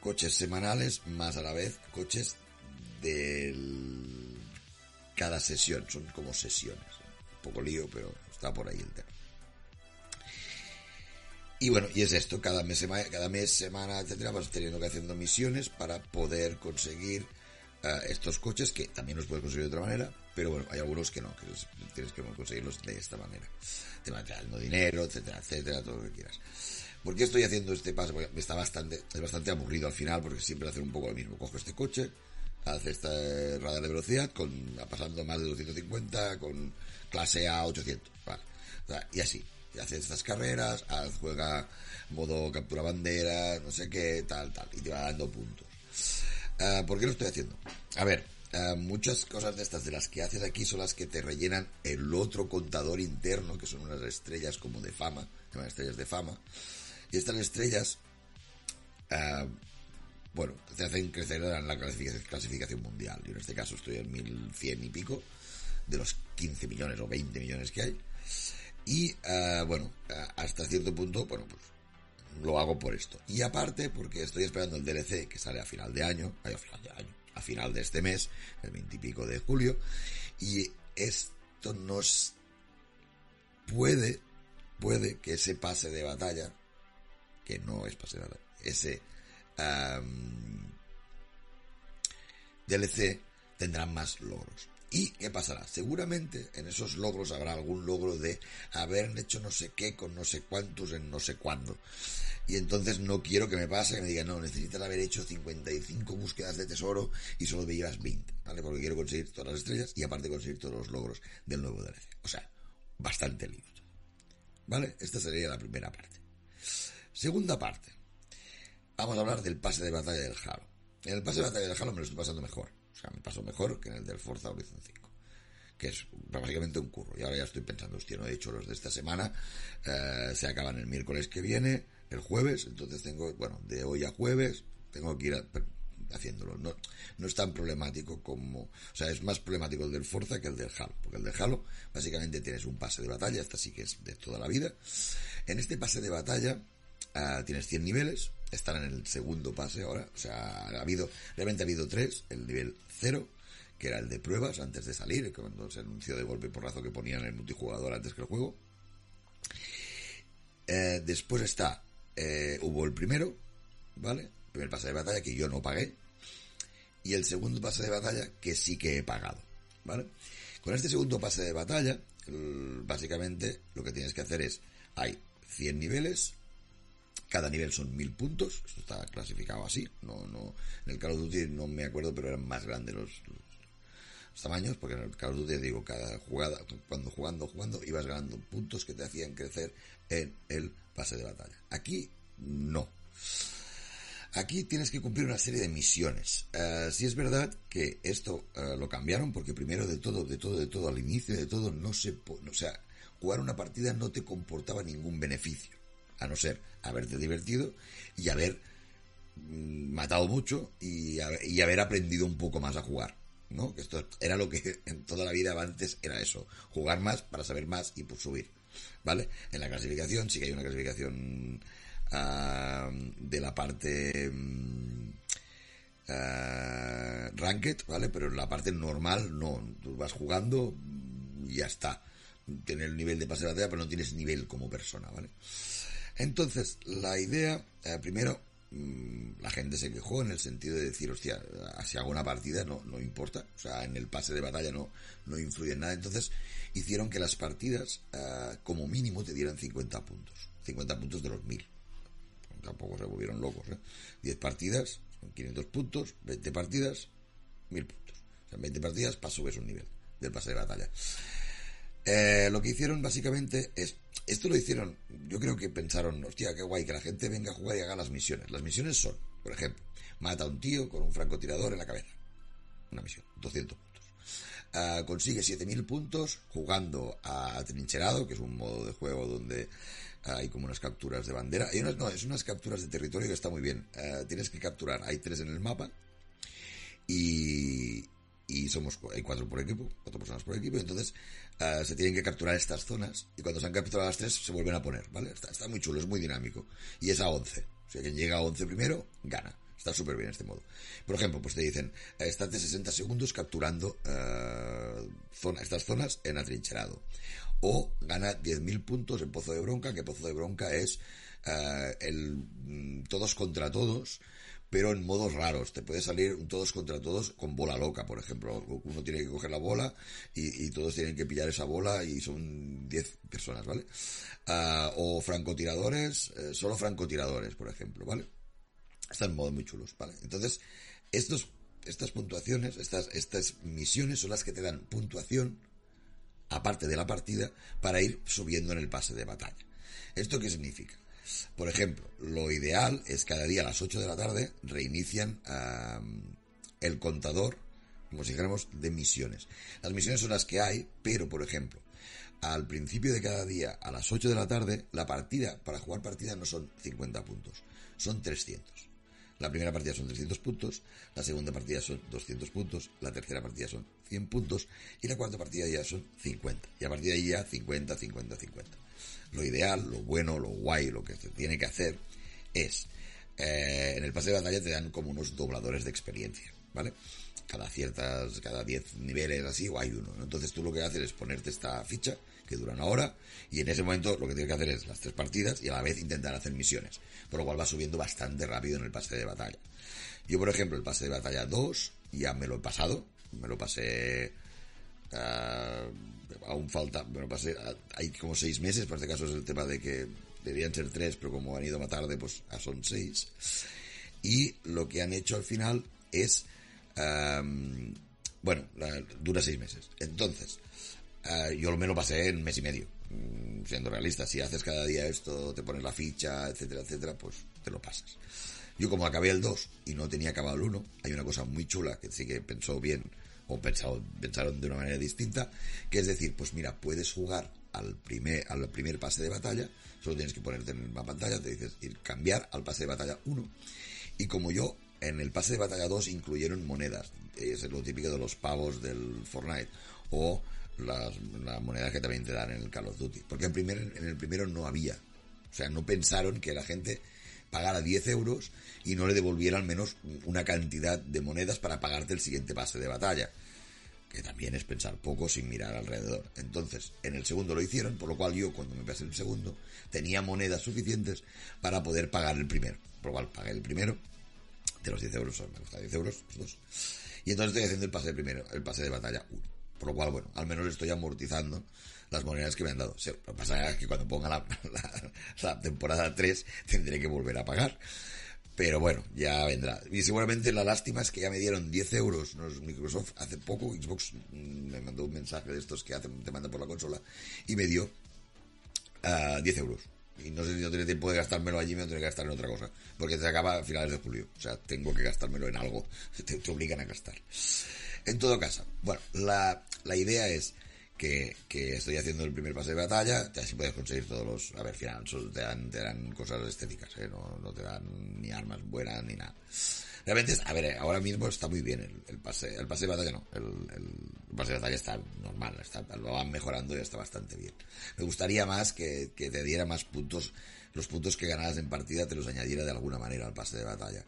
coches semanales más a la vez coches del cada sesión, son como sesiones. Un poco lío, pero está por ahí el tema. Y bueno, y es esto, cada mes, cada mes, semana, etcétera, vas teniendo que haciendo misiones para poder conseguir eh, estos coches que también los puedes conseguir de otra manera, pero bueno, hay algunos que no, que tienes que conseguirlos de esta manera. Te van dando dinero, etcétera, etcétera, todo lo que quieras. ¿Por qué estoy haciendo este paso? Porque está bastante, es bastante aburrido al final porque siempre hacer un poco lo mismo. Cojo este coche, hace esta radar de velocidad con pasando más de 250 con clase A 800, vale. O y así. Y hace estas carreras, juega modo captura bandera, no sé qué, tal, tal, y te va dando puntos. Ah, ¿Por qué lo estoy haciendo? A ver, ah, muchas cosas de estas de las que haces aquí son las que te rellenan el otro contador interno, que son unas estrellas como de fama, llaman estrellas de fama. Y estas estrellas, ah, bueno, te hacen crecer en la clasificación, mundial. Yo en este caso estoy en 1100 y pico, de los 15 millones o 20 millones que hay. Y ah, bueno, hasta cierto punto, bueno, pues lo hago por esto. Y aparte, porque estoy esperando el DLC que sale a final de año, a final de año, a final de este mes, el 20 y pico de julio, y esto nos puede, puede que ese pase de batalla, que no es pase de batalla, ese am, DLC tendrá más logros. ¿Y qué pasará? Seguramente en esos logros habrá algún logro de haber hecho no sé qué con no sé cuántos en no sé cuándo. Y entonces no quiero que me pase que me digan, no, necesitas haber hecho 55 búsquedas de tesoro y solo me llevas 20, ¿vale? Porque quiero conseguir todas las estrellas y aparte conseguir todos los logros del nuevo DLC. O sea, bastante lío. ¿Vale? Esta sería la primera parte. Segunda parte. Vamos a hablar del pase de batalla del Halo. En el pase de batalla del Halo me lo estoy pasando mejor. O sea, me paso mejor que en el del Forza Horizon 5. Que es básicamente un curro. Y ahora ya estoy pensando, hostia, no he hecho los de esta semana. eh, se acaban el miércoles que viene, el jueves. Entonces tengo, bueno, de hoy a jueves, tengo que ir a- haciéndolo. No, no es tan problemático como. O sea, es más problemático el del Forza que el del Halo. Porque el del Halo, básicamente tienes un pase de batalla. Esta sí que es de toda la vida. En este pase de batalla. ah, tienes 100 niveles, están en el segundo pase ahora, o sea, ha habido, realmente ha habido tres, el nivel 0, que era el de pruebas antes de salir, cuando se anunció de golpe y porrazo que ponían el multijugador antes que el juego. Eh, después está, eh, hubo el primero, ¿vale? El primer pase de batalla que yo no pagué, y el segundo pase de batalla que sí que he pagado, ¿vale? Con este segundo pase de batalla, básicamente lo que tienes que hacer es, hay 100 niveles, cada nivel son 1000 puntos, esto está clasificado así, no, no, en el Call of Duty no me acuerdo, pero eran más grandes los, tamaños, porque en el Call of Duty digo, cada jugada, cuando jugando, jugando, ibas ganando puntos que te hacían crecer en el pase de batalla. Aquí, no. Aquí tienes que cumplir una serie de misiones. Eh, sí es verdad que esto eh, lo cambiaron porque primero de todo, de todo, de todo, al inicio de todo, no se... po- O sea, jugar una partida no te comportaba ningún beneficio. A no ser haberte divertido y haber mm, matado mucho y, y haber aprendido un poco más a jugar. ¿No? Que esto era lo que en toda la vida antes era eso. Jugar más para saber más y por subir. ¿Vale? En la clasificación sí que hay una clasificación ah, de la parte mm, ah, ranked, ¿vale? Pero en la parte normal no. Tú vas jugando y ya está. Tienes el nivel de pase de batalla, pero no tienes nivel como persona, ¿vale? Entonces, la idea, eh, primero, mm, la gente se quejó en el sentido de decir, hostia, si hago una partida no, no importa, o sea, en el pase de batalla no, no influye en nada. Entonces, hicieron que las partidas, eh, como mínimo, te dieran 50 puntos. 50 puntos de los 1000. Tampoco se volvieron locos, ¿eh? 10 partidas, son 500 puntos, 20 partidas, 1000 puntos. O sea, en 20 partidas subes un nivel del pase de batalla. Eh, lo que hicieron básicamente es, esto lo hicieron, yo creo que pensaron, hostia, qué guay, que la gente venga a jugar y haga las misiones. Las misiones son, Por ejemplo, mata a un tío con un francotirador en la cabeza. Una misión, 200 puntos. Ah, consigue 7000 puntos jugando a trincherado, que es un modo de juego donde hay como unas capturas de bandera. Hay unas, no, es unas capturas de territorio que está muy bien. Ah, tienes que capturar, hay tres en el mapa y, y somos hay cuatro por equipo, cuatro personas por equipo, entonces ah, se tienen que capturar estas zonas y cuando se han capturado las tres se vuelven a poner, ¿vale? Está, está muy chulo, es muy dinámico. Y es a 11. O sea, quien llega a 11 primero, gana. Está súper bien este modo. Por ejemplo, pues te dicen, estate 60 segundos capturando eh, zona, estas zonas en atrincherado. O gana 10.000 puntos en Pozo de Bronca, que Pozo de Bronca es eh, el mm, todos contra todos, pero en modos raros. Te puede salir todos contra todos con bola loca, por ejemplo. Uno tiene que coger la bola y, todos tienen que pillar esa bola y son 10 personas, ¿vale? Ah, o francotiradores, eh, solo francotiradores, por ejemplo, ¿vale? Están modos muy chulos, ¿vale? Entonces, estos, estas puntuaciones, estas, estas misiones son las que te dan puntuación, aparte de la partida, para ir subiendo en el pase de batalla. ¿Esto qué significa? Por ejemplo, lo ideal es cada día a las 8 de la tarde reinician um, el contador, como si dijéramos, de misiones. Las misiones son las que hay, pero por ejemplo, al principio de cada día, a las 8 de la tarde, la partida, para jugar partida no son 50 puntos, son 300. La primera partida son 300 puntos, la segunda partida son 200 puntos, la tercera partida son 100 puntos y la cuarta partida ya son 50. Y a partir de ahí ya 50, 50, 50. Lo ideal, lo bueno, lo guay, lo que se tiene que hacer es, eh, en el pase de batalla te dan como unos dobladores de experiencia, ¿vale? Cada ciertas, cada 10 niveles así, o hay uno. ¿no? Entonces tú lo que haces es ponerte esta ficha, que dura una hora, y en ese momento lo que tienes que hacer es las tres partidas y a la vez intentar hacer misiones. Por lo cual va subiendo bastante rápido en el pase de batalla. Yo, por ejemplo, el pase de batalla 2, ya me lo he pasado, me lo pasé Uh, aún falta, bueno, pasé, hay como seis meses, por este caso es el tema de que deberían ser tres, pero como han ido más tarde, pues ah, son seis. Y lo que han hecho al final es, um, bueno, dura seis meses. Entonces, uh, yo me lo pasé en mes y medio, mm, siendo realista. Si haces cada día esto, te pones la ficha, etcétera, etcétera, pues te lo pasas. Yo como acabé el 2 y no tenía acabado el 1, hay una cosa muy chula que sí que pensó bien o pensado, pensaron de una manera distinta, que es decir, pues mira, puedes jugar al primer, al primer pase de batalla, solo tienes que ponerte en la pantalla, te dices ir cambiar al pase de batalla 1, y como yo, en el pase de batalla 2 incluyeron monedas, es lo típico de los pavos del Fortnite, o las, las monedas que también te dan en el Call of Duty, porque en, primer, en el primero no había, o sea, no pensaron que la gente pagara 10 euros y no le devolviera al menos una cantidad de monedas para pagarte el siguiente pase de batalla. Que también es pensar poco sin mirar alrededor. Entonces, en el segundo lo hicieron, por lo cual yo, cuando me pasé el segundo, tenía monedas suficientes para poder pagar el primero. Por lo cual pagué el primero, de los 10 euros, me gusta 10 euros, dos. Y entonces estoy haciendo el pase de primero, el pase de batalla 1. Por lo cual, bueno, al menos estoy amortizando las monedas que me han dado. Lo que pasa es que cuando ponga la, temporada 3 tendré que volver a pagar. Pero bueno, ya vendrá. Y seguramente la lástima es que ya me dieron 10 euros Microsoft hace poco. Xbox me mandó un mensaje de estos que hacen, te mandan por la consola y me dio uh, 10 euros. Y no sé si no tiene tiempo de gastármelo allí, me lo tengo que gastar en otra cosa. Porque se acaba a finales de julio. O sea, tengo que gastármelo en algo. Te, te obligan a gastar. En todo caso, bueno, la, la idea es que, que, estoy haciendo el primer pase de batalla, así puedes conseguir todos los... A ver, final, te dan, te dan cosas estéticas, ¿eh? no, no te dan ni armas buenas ni nada. Realmente, a ver, ahora mismo está muy bien el, el pase, el pase de batalla no, el, pase de batalla está normal, está, lo van mejorando y está bastante bien. Me gustaría más que, que te diera más puntos, los puntos que ganaras en partida te los añadiera de alguna manera al pase de batalla.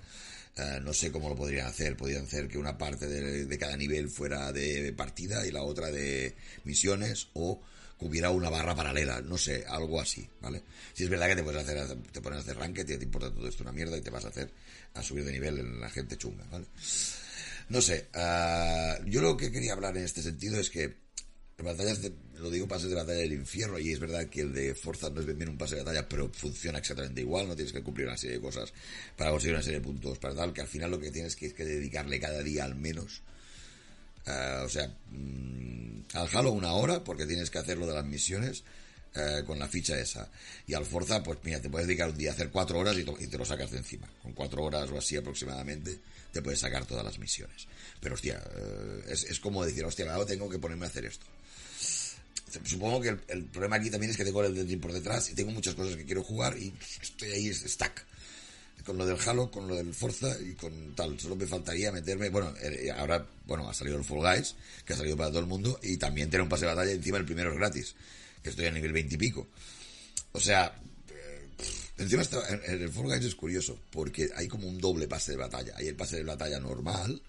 Uh, no sé cómo lo podrían hacer. Podrían hacer que una parte de, de, cada nivel fuera de partida y la otra de misiones o que hubiera una barra paralela, no sé, algo así, ¿vale? Si es verdad que te puedes hacer, te pones a hacer ranked y te importa todo esto una mierda y te vas a hacer a subir de nivel en la gente chunga, ¿vale? No sé, uh, yo lo que quería hablar en este sentido es que batallas de, lo digo pases de batalla del infierno y es verdad que el de Forza no es bien un pase de batalla pero funciona exactamente igual no tienes que cumplir una serie de cosas para conseguir una serie de puntos para tal que al final lo que tienes que es que dedicarle cada día al menos uh, o sea mmm, al Halo una hora porque tienes que hacer lo de las misiones eh, con la ficha esa. Y al Forza, pues mira, te puedes dedicar un día a hacer cuatro horas y, te lo sacas de encima. Con cuatro horas o así aproximadamente, te puedes sacar todas las misiones. Pero hostia, eh, es, es como decir, hostia, ahora tengo que ponerme a hacer esto. Supongo que el, problema aquí también es que tengo el Ring por detrás y tengo muchas cosas que quiero jugar y estoy ahí stack. Con lo del Halo, con lo del Forza y con tal. Solo me faltaría meterme. Bueno, eh, ahora, bueno, ha salido el Fall Guys, que ha salido para todo el mundo, y también tener un pase de batalla. Encima el primero es gratis, que estoy a nivel 20 y pico. O sea, eh, encima en, el Fall Guys es curioso, porque hay como un doble pase de batalla. Hay el pase de batalla normal,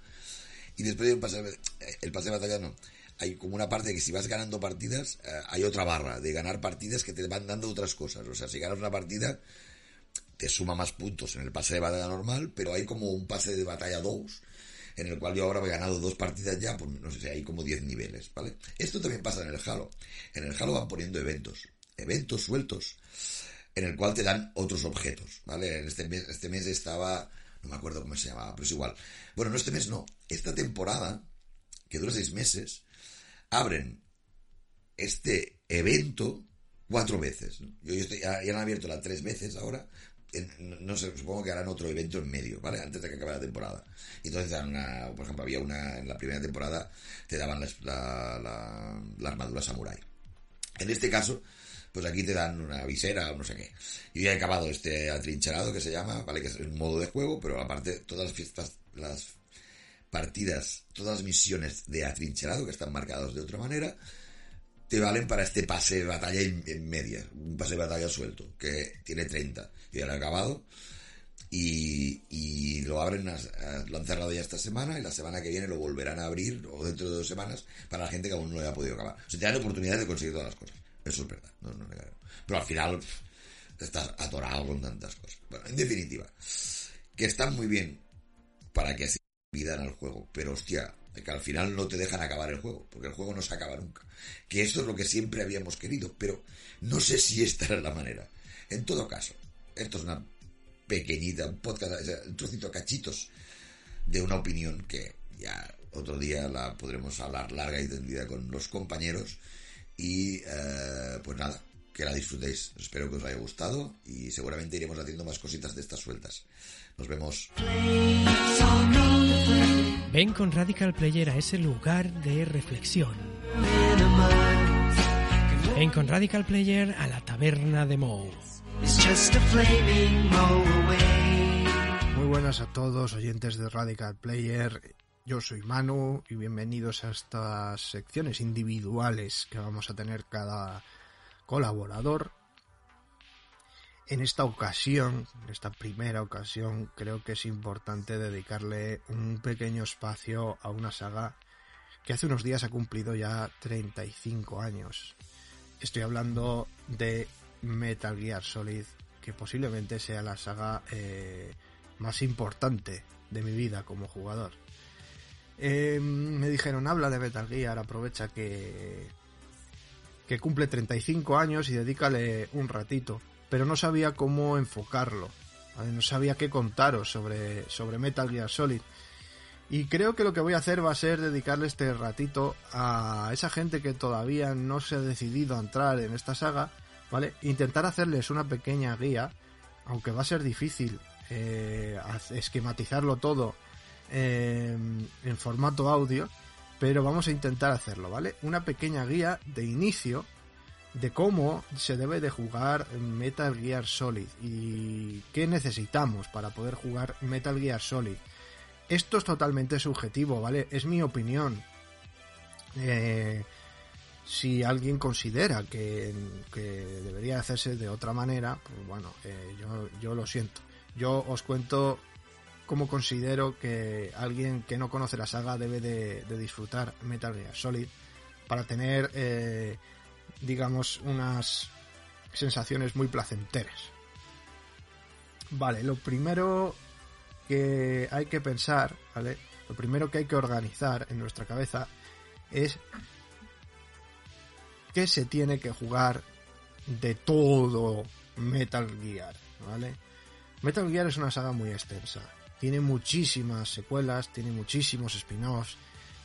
y después hay un pase de, eh, el pase de batalla no. Hay como una parte que si vas ganando partidas, eh, hay otra barra de ganar partidas que te van dando otras cosas. O sea, si ganas una partida, te suma más puntos en el pase de batalla normal, pero hay como un pase de batalla 2, en el cual yo ahora he ganado dos partidas ya, pues no sé, hay como 10 niveles, ¿vale? Esto también pasa en el Halo. En el Halo van poniendo eventos, eventos sueltos, en el cual te dan otros objetos, ¿vale? En este mes, este mes estaba, no me acuerdo cómo se llamaba, pero es igual. Bueno, no este mes no, esta temporada, que dura seis meses, abren este evento cuatro veces. ¿no? Yo, ya, han abierto la tres veces ahora. No, sé, supongo que harán otro evento en medio, ¿vale? Antes de que acabe la temporada. Y entonces una, por ejemplo, había una, en la primera temporada, te daban la, la, la- armadura samurai. En este caso, pues aquí te dan una visera o no sé qué. Yo ya he acabado este atrincherado que se llama, ¿vale? Que es un modo de juego, pero aparte todas las fiestas, las partidas, todas misiones de atrincherado que están marcadas de otra manera, te valen para este pase de batalla en, media, un pase de batalla suelto, que tiene 30. Yo ya lo acabado y, y lo abren, lo han cerrado ya esta semana y la semana que viene lo volverán a abrir o dentro de dos semanas para la gente que aún no lo haya podido acabar. O sea, te dan oportunidad de conseguir todas las cosas. Eso es verdad, no, no. Pero al final pff, estás atorado con tantas cosas. Bueno, en definitiva, que están muy bien para que así vidan al juego, pero hostia, que al final no te dejan acabar el juego, porque el juego no se acaba nunca. Que esto es lo que siempre habíamos querido, pero no sé si esta era la manera. En todo caso, esto es una pequeñita, un podcast, un trocito cachitos de una opinión que ya otro día la podremos hablar larga y tendida con los compañeros y eh, pues nada, que la disfrutéis. Espero que os haya gustado y seguramente iremos haciendo más cositas de estas sueltas. Nos vemos. Ven con Radical Player a ese lugar de reflexión. Ven con Radical Player a la taberna de Moe. Muy buenas a todos, oyentes de Radical Player. Yo soy Manu y bienvenidos a estas secciones individuales que vamos a tener cada colaborador. En esta ocasión, en esta primera ocasión, creo que es importante dedicarle un pequeño espacio a una saga que hace unos días ha cumplido ya 35 años. Estoy hablando de Metal Gear Solid, que posiblemente sea la saga eh, más importante de mi vida como jugador. Eh, me dijeron, habla de Metal Gear, aprovecha que, que cumple 35 años y dedícale un ratito. Pero no sabía cómo enfocarlo, no sabía qué contaros sobre, sobre Metal Gear Solid. Y creo que lo que voy a hacer va a ser dedicarle este ratito a esa gente que todavía no se ha decidido a entrar en esta saga, ¿vale? Intentar hacerles una pequeña guía, aunque va a ser difícil eh, esquematizarlo todo eh, en formato audio, pero vamos a intentar hacerlo, ¿vale? Una pequeña guía de inicio de cómo se debe de jugar Metal Gear Solid y qué necesitamos para poder jugar Metal Gear Solid. Esto es totalmente subjetivo, ¿vale? Es mi opinión. Eh, si alguien considera que, que debería hacerse de otra manera, pues bueno, eh, yo, yo lo siento. Yo os cuento cómo considero que alguien que no conoce la saga debe de, disfrutar Metal Gear Solid para tener, eh, digamos, unas sensaciones muy placenteras. Vale, lo primero que hay que pensar, ¿vale? Lo primero que hay que organizar en nuestra cabeza es que se tiene que jugar de todo Metal Gear, ¿vale? Metal Gear es una saga muy extensa. Tiene muchísimas secuelas, tiene muchísimos spin-offs,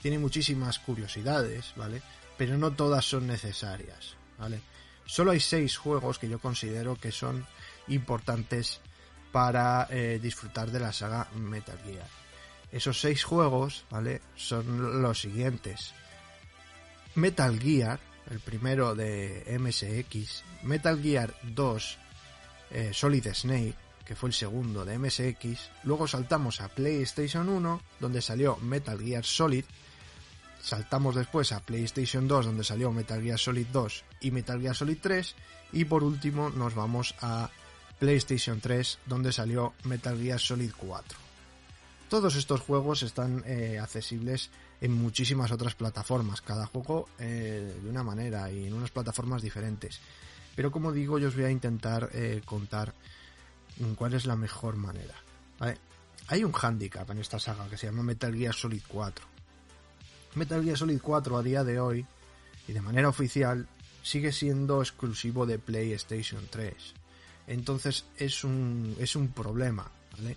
tiene muchísimas curiosidades, ¿vale? Pero no todas son necesarias, ¿vale? Solo hay seis juegos que yo considero que son importantes para eh, disfrutar de la saga Metal Gear. Esos seis juegos, ¿vale? Son los siguientes. Metal Gear, el primero de MSX, Metal Gear 2 eh, Solid Snake, que fue el segundo de MSX, luego saltamos a PlayStation 1, donde salió Metal Gear Solid, saltamos después a PlayStation 2, donde salió Metal Gear Solid 2 y Metal Gear Solid 3, y por último nos vamos a PlayStation 3, donde salió Metal Gear Solid 4. Todos estos juegos están eh, accesibles en muchísimas otras plataformas, cada juego eh, de una manera y en unas plataformas diferentes. Pero como digo, yo os voy a intentar eh, contar cuál es la mejor manera. Hay un handicap en esta saga que se llama Metal Gear Solid 4. Metal Gear Solid 4 a día de hoy, y de manera oficial, sigue siendo exclusivo de PlayStation 3. Entonces es un, es un problema, ¿vale?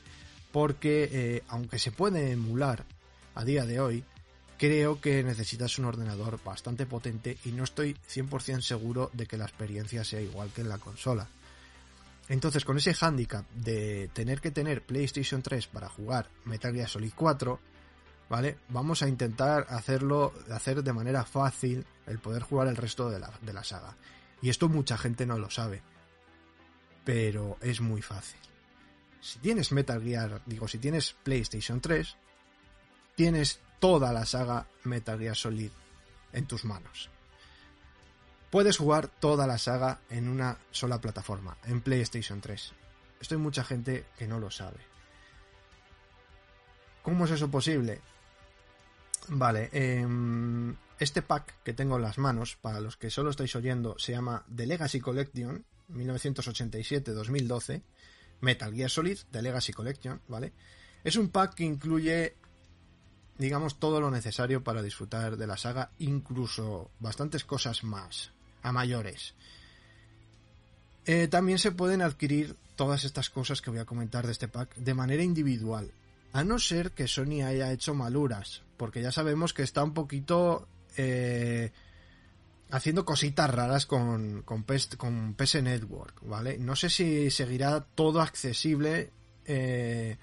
Porque eh, aunque se puede emular a día de hoy, creo que necesitas un ordenador bastante potente y no estoy 100% seguro de que la experiencia sea igual que en la consola. Entonces, con ese handicap de tener que tener PlayStation 3 para jugar Metal Gear Solid 4, ¿vale? Vamos a intentar hacerlo, hacer de manera fácil el poder jugar el resto de la, de la saga. Y esto mucha gente no lo sabe, pero es muy fácil. Si tienes Metal Gear, digo, si tienes PlayStation 3, tienes toda la saga Metal Gear Solid en tus manos. Puedes jugar toda la saga en una sola plataforma, en PlayStation 3. Esto hay mucha gente que no lo sabe. ¿Cómo es eso posible? Vale, eh, este pack que tengo en las manos, para los que solo estáis oyendo, se llama The Legacy Collection 1987-2012, Metal Gear Solid The Legacy Collection, ¿vale? Es un pack que incluye, digamos, todo lo necesario para disfrutar de la saga, incluso bastantes cosas más, a mayores. Eh, también se pueden adquirir todas estas cosas que voy a comentar de este pack de manera individual, a no ser que Sony haya hecho maluras, porque ya sabemos que está un poquito eh, haciendo cositas raras con, con, PS, Network, ¿vale? No sé si seguirá todo accesible eh,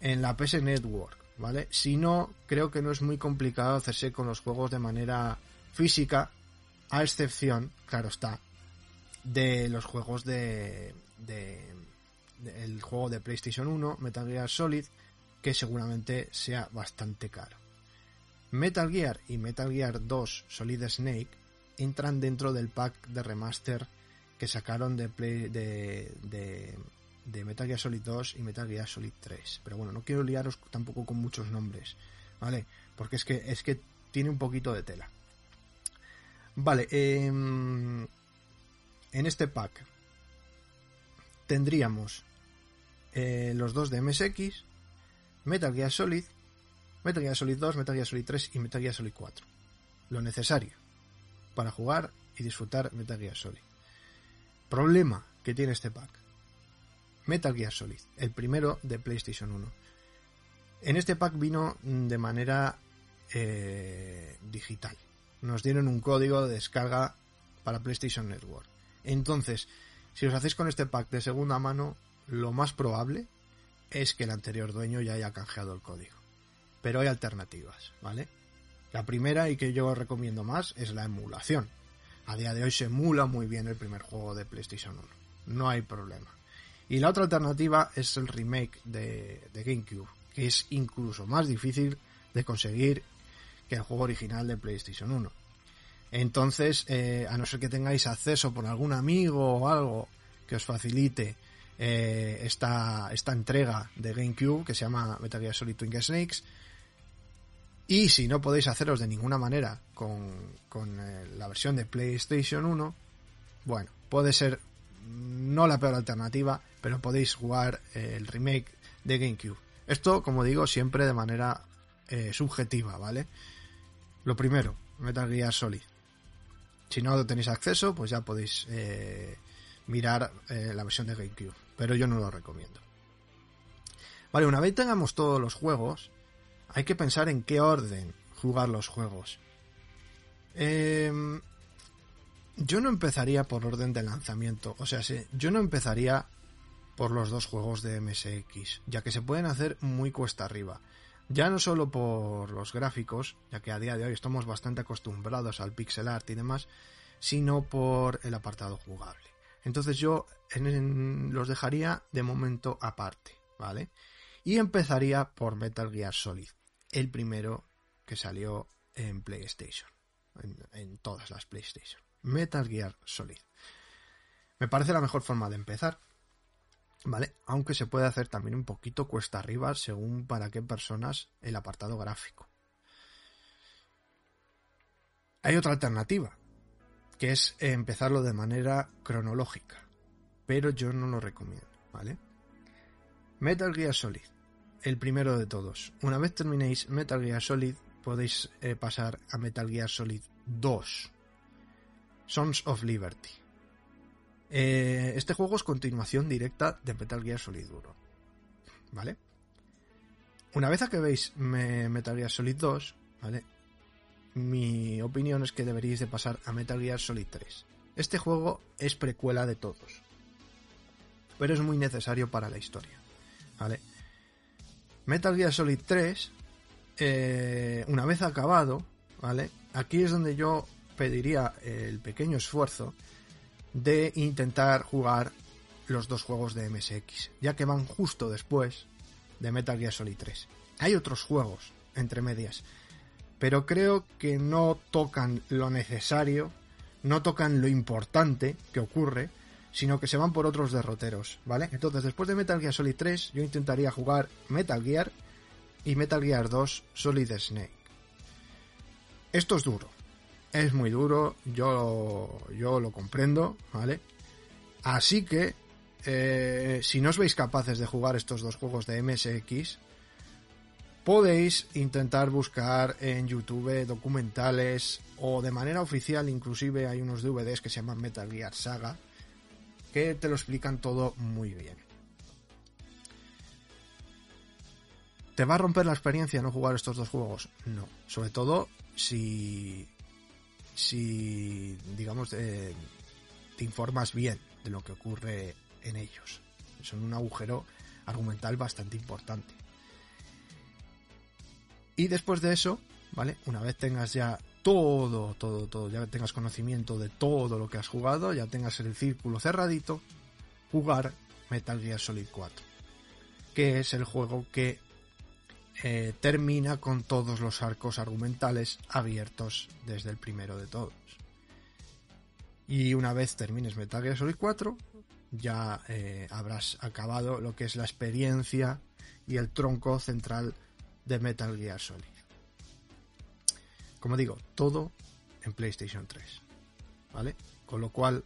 en la PS Network, ¿vale? Si no, creo que no es muy complicado hacerse con los juegos de manera física, a excepción, claro está, de los juegos de, de el juego de PlayStation 1, Metal Gear Solid, que seguramente sea bastante caro. Metal Gear y Metal Gear 2 Solid Snake entran dentro del pack de remaster que sacaron de, Play, de, Metal Gear Solid 2 y Metal Gear Solid 3. Pero bueno, no quiero liaros tampoco con muchos nombres, ¿vale? Porque es que, es que tiene un poquito de tela. Vale, eh, en este pack tendríamos eh, los dos de MSX, Metal Gear Solid, Metal Gear Solid 2, Metal Gear Solid 3 y Metal Gear Solid 4. Lo necesario para jugar y disfrutar Metal Gear Solid. Problema que tiene este pack. Metal Gear Solid, el primero de PlayStation 1. En este pack vino de manera eh, digital. Nos dieron un código de descarga para PlayStation Network. Entonces, si os hacéis con este pack de segunda mano, lo más probable es que el anterior dueño ya haya canjeado el código. Pero hay alternativas, ¿vale? La primera y que yo recomiendo más es la emulación. A día de hoy se emula muy bien el primer juego de PlayStation 1. No hay problema. Y la otra alternativa es el remake de, GameCube, que es incluso más difícil de conseguir que el juego original de PlayStation 1. Entonces, eh, a no ser que tengáis acceso por algún amigo o algo que os facilite eh, esta, esta entrega de GameCube que se llama Metal Gear Solid Twin Snakes, y si no podéis haceros de ninguna manera con, con eh, la versión de PlayStation 1, bueno, puede ser no la peor alternativa, pero podéis jugar eh, el remake de GameCube. Esto, como digo, siempre de manera subjetiva, ¿vale? Lo primero, Metal Gear Solid. Si no tenéis acceso, pues ya podéis mirar la versión de GameCube, pero yo no lo recomiendo. Vale, una vez tengamos todos los juegos, hay que pensar en qué orden jugar los juegos. Eh, yo no empezaría por orden de lanzamiento. O sea, yo no empezaría por los dos juegos de MSX, ya que se pueden hacer muy cuesta arriba. Ya no solo por los gráficos, ya que a día de hoy estamos bastante acostumbrados al pixel art y demás, sino por el apartado jugable. Entonces yo en- los dejaría de momento aparte, ¿vale? Y empezaría por Metal Gear Solid, el primero que salió en PlayStation, en, en todas las PlayStation. Metal Gear Solid. Me parece la mejor forma de empezar, ¿vale? Aunque se puede hacer también un poquito cuesta arriba según para qué personas el apartado gráfico. Hay otra alternativa, que es empezarlo de manera cronológica, pero yo no lo recomiendo, ¿vale? Metal Gear Solid, el primero de todos. Una vez terminéis Metal Gear Solid, podéis eh, pasar a Metal Gear Solid 2, Sons of Liberty. Eh, este juego es continuación directa de Metal Gear Solid 1, ¿vale? Una vez acabéis me- Metal Gear Solid 2, ¿vale? Mi opinión es que deberíais de pasar a Metal Gear Solid 3. Este juego es precuela de todos, pero es muy necesario para la historia, ¿vale? Metal Gear Solid 3, eh, una vez acabado, ¿vale? Aquí es donde yo pediría el pequeño esfuerzo de intentar jugar los dos juegos de MSX, ya que van justo después de Metal Gear Solid 3. Hay otros juegos entre medias, pero creo que no tocan lo necesario, no tocan lo importante que ocurre, sino que se van por otros derroteros, ¿vale? Entonces, después de Metal Gear Solid 3, yo intentaría jugar Metal Gear y Metal Gear 2 Solid Snake. Esto es duro, es muy duro, yo, yo lo comprendo, ¿vale? Así que, eh, si no os veis capaces de jugar estos dos juegos de MSX, podéis intentar buscar en YouTube documentales o de manera oficial, inclusive hay unos DVDs que se llaman Metal Gear Saga, que te lo explican todo muy bien. ¿Te va a romper la experiencia no jugar estos dos juegos? No. Sobre todo si. Si. digamos. eh, te informas bien de lo que ocurre en ellos. Son un agujero argumental bastante importante. Y después de eso, ¿vale? Una vez tengas ya todo, todo, todo, ya tengas conocimiento de todo lo que has jugado, ya tengas el círculo cerradito, jugar Metal Gear Solid 4, que es el juego que eh, termina con todos los arcos argumentales abiertos desde el primero de todos. Y una vez termines Metal Gear Solid 4, ya eh, habrás acabado lo que es la experiencia y el tronco central de Metal Gear Solid. Como digo, todo en PlayStation 3. ¿Vale? Con lo cual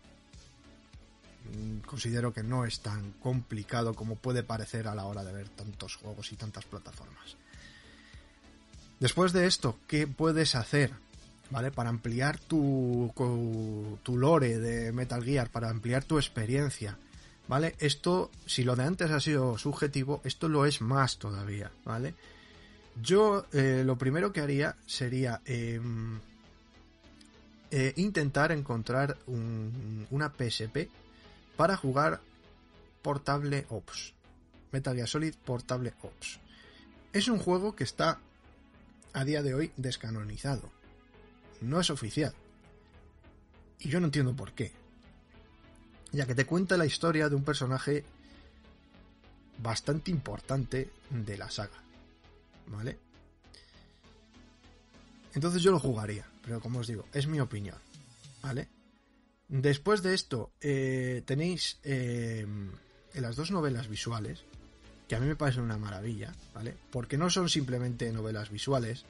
mm, considero que no es tan complicado como puede parecer a la hora de ver tantos juegos y tantas plataformas. Después de esto, ¿qué puedes hacer? ¿Vale? Para ampliar tu, tu lore de Metal Gear, para ampliar tu experiencia. ¿Vale? Esto, si lo de antes ha sido subjetivo, esto lo es más todavía. ¿Vale? Yo eh, lo primero que haría sería em, eh, intentar encontrar un- una PSP para jugar Portable Ops. Metal Gear Solid Portable Ops. Es un juego que está a día de hoy descanonizado. No es oficial. Y yo no entiendo por qué. Ya que te cuenta la historia de un personaje bastante importante de la saga. ¿Vale? Entonces yo lo jugaría, pero como os digo, es mi opinión. ¿Vale? Después de esto, eh, tenéis eh, las dos novelas visuales, que a mí me parecen una maravilla, ¿vale? Porque no son simplemente novelas visuales,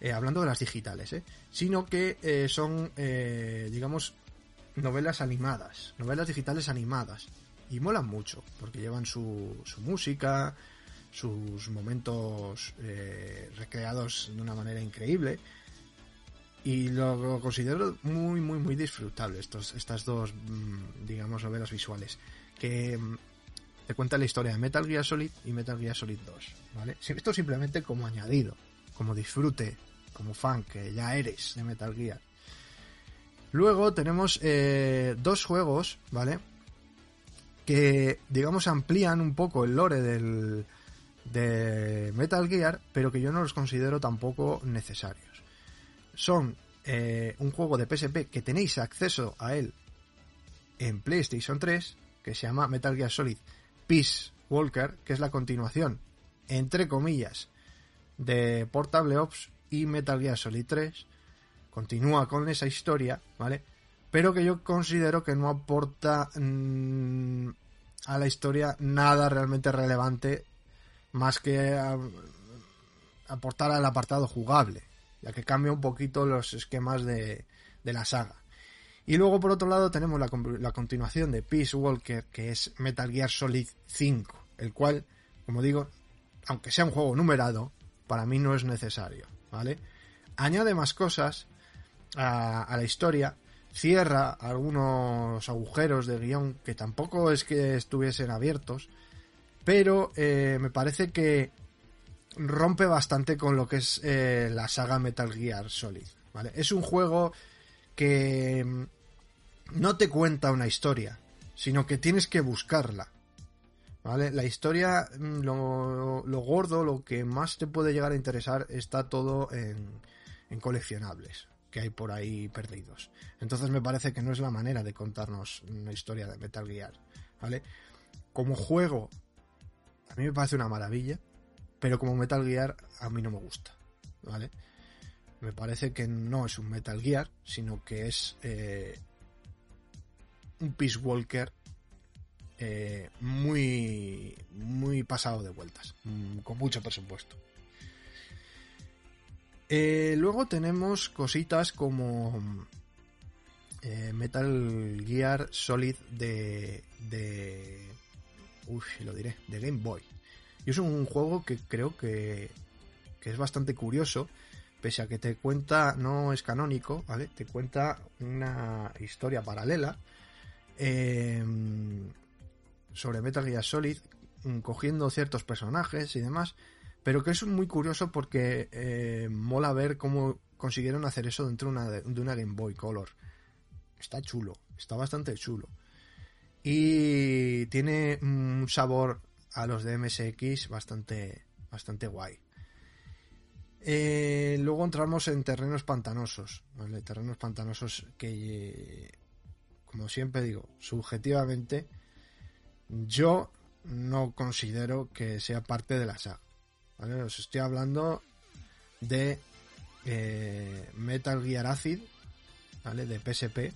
eh, hablando de las digitales, sino que son, digamos, novelas animadas, novelas digitales animadas. Y molan mucho, porque llevan su, su música, sus momentos eh, recreados de una manera increíble. Y lo, considero muy, muy, muy disfrutable estos, estas dos, mm, digamos, novelas visuales. Que mm, te cuentan la historia de Metal Gear Solid y Metal Gear Solid 2. ¿vale? Esto simplemente como añadido, como disfrute, como fan que ya eres de Metal Gear. Luego tenemos eh, dos juegos, ¿vale? Que, digamos, amplían un poco el lore del, de Metal Gear, pero que yo no los considero tampoco necesarios. Son eh, un juego de PSP que tenéis acceso a él en PlayStation 3, que se llama Metal Gear Solid Peace Walker, que es la continuación, entre comillas, de Portable Ops y Metal Gear Solid 3. Continúa con esa historia, ¿vale? Pero que yo considero que no aporta mm, a la historia nada realmente relevante más que aportar al apartado jugable, ya que cambia un poquito los esquemas de, la saga. Y luego, por otro lado, tenemos la continuación de Peace Walker, que es Metal Gear Solid 5, el cual, como digo, aunque sea un juego numerado, para mí no es necesario, ¿vale? Añade más cosas a, a la historia, cierra algunos agujeros de guion que tampoco es que estuviesen abiertos, pero eh, me parece que rompe bastante con lo que es eh, la saga Metal Gear Solid, ¿vale? Es un juego que mm, no te cuenta una historia, sino que tienes que buscarla. ¿Vale? La historia, mm, lo, lo gordo, lo que más te puede llegar a interesar está todo en, en coleccionables que hay por ahí perdidos. Entonces me parece que no es la manera de contarnos una historia de Metal Gear. ¿Vale? Como juego, a mí me parece una maravilla, pero como Metal Gear a mí no me gusta. ¿Vale? Me parece que no es un Metal Gear, sino que es eh, un Peace Walker eh, muy, muy pasado de vueltas, mm, con mucho presupuesto. Eh, luego tenemos cositas como Metal Gear Solid de, de, uy, lo diré, de Game Boy. Y es un juego que creo que, que es bastante curioso, pese a que te cuenta, no es canónico, ¿vale? Te cuenta una historia paralela eh, sobre Metal Gear Solid, mm, cogiendo ciertos personajes y demás, pero que es muy curioso porque eh, mola ver cómo consiguieron hacer eso dentro de una Game Boy Color. Está chulo, está bastante chulo. Y tiene un sabor a los de MSX bastante, bastante guay. Eh, luego entramos en terrenos pantanosos. Terrenos pantanosos que, como siempre digo, subjetivamente, yo no considero que sea parte de la saga. ¿vale? Os estoy hablando de eh, Metal Gear Acid, ¿vale? De PSP,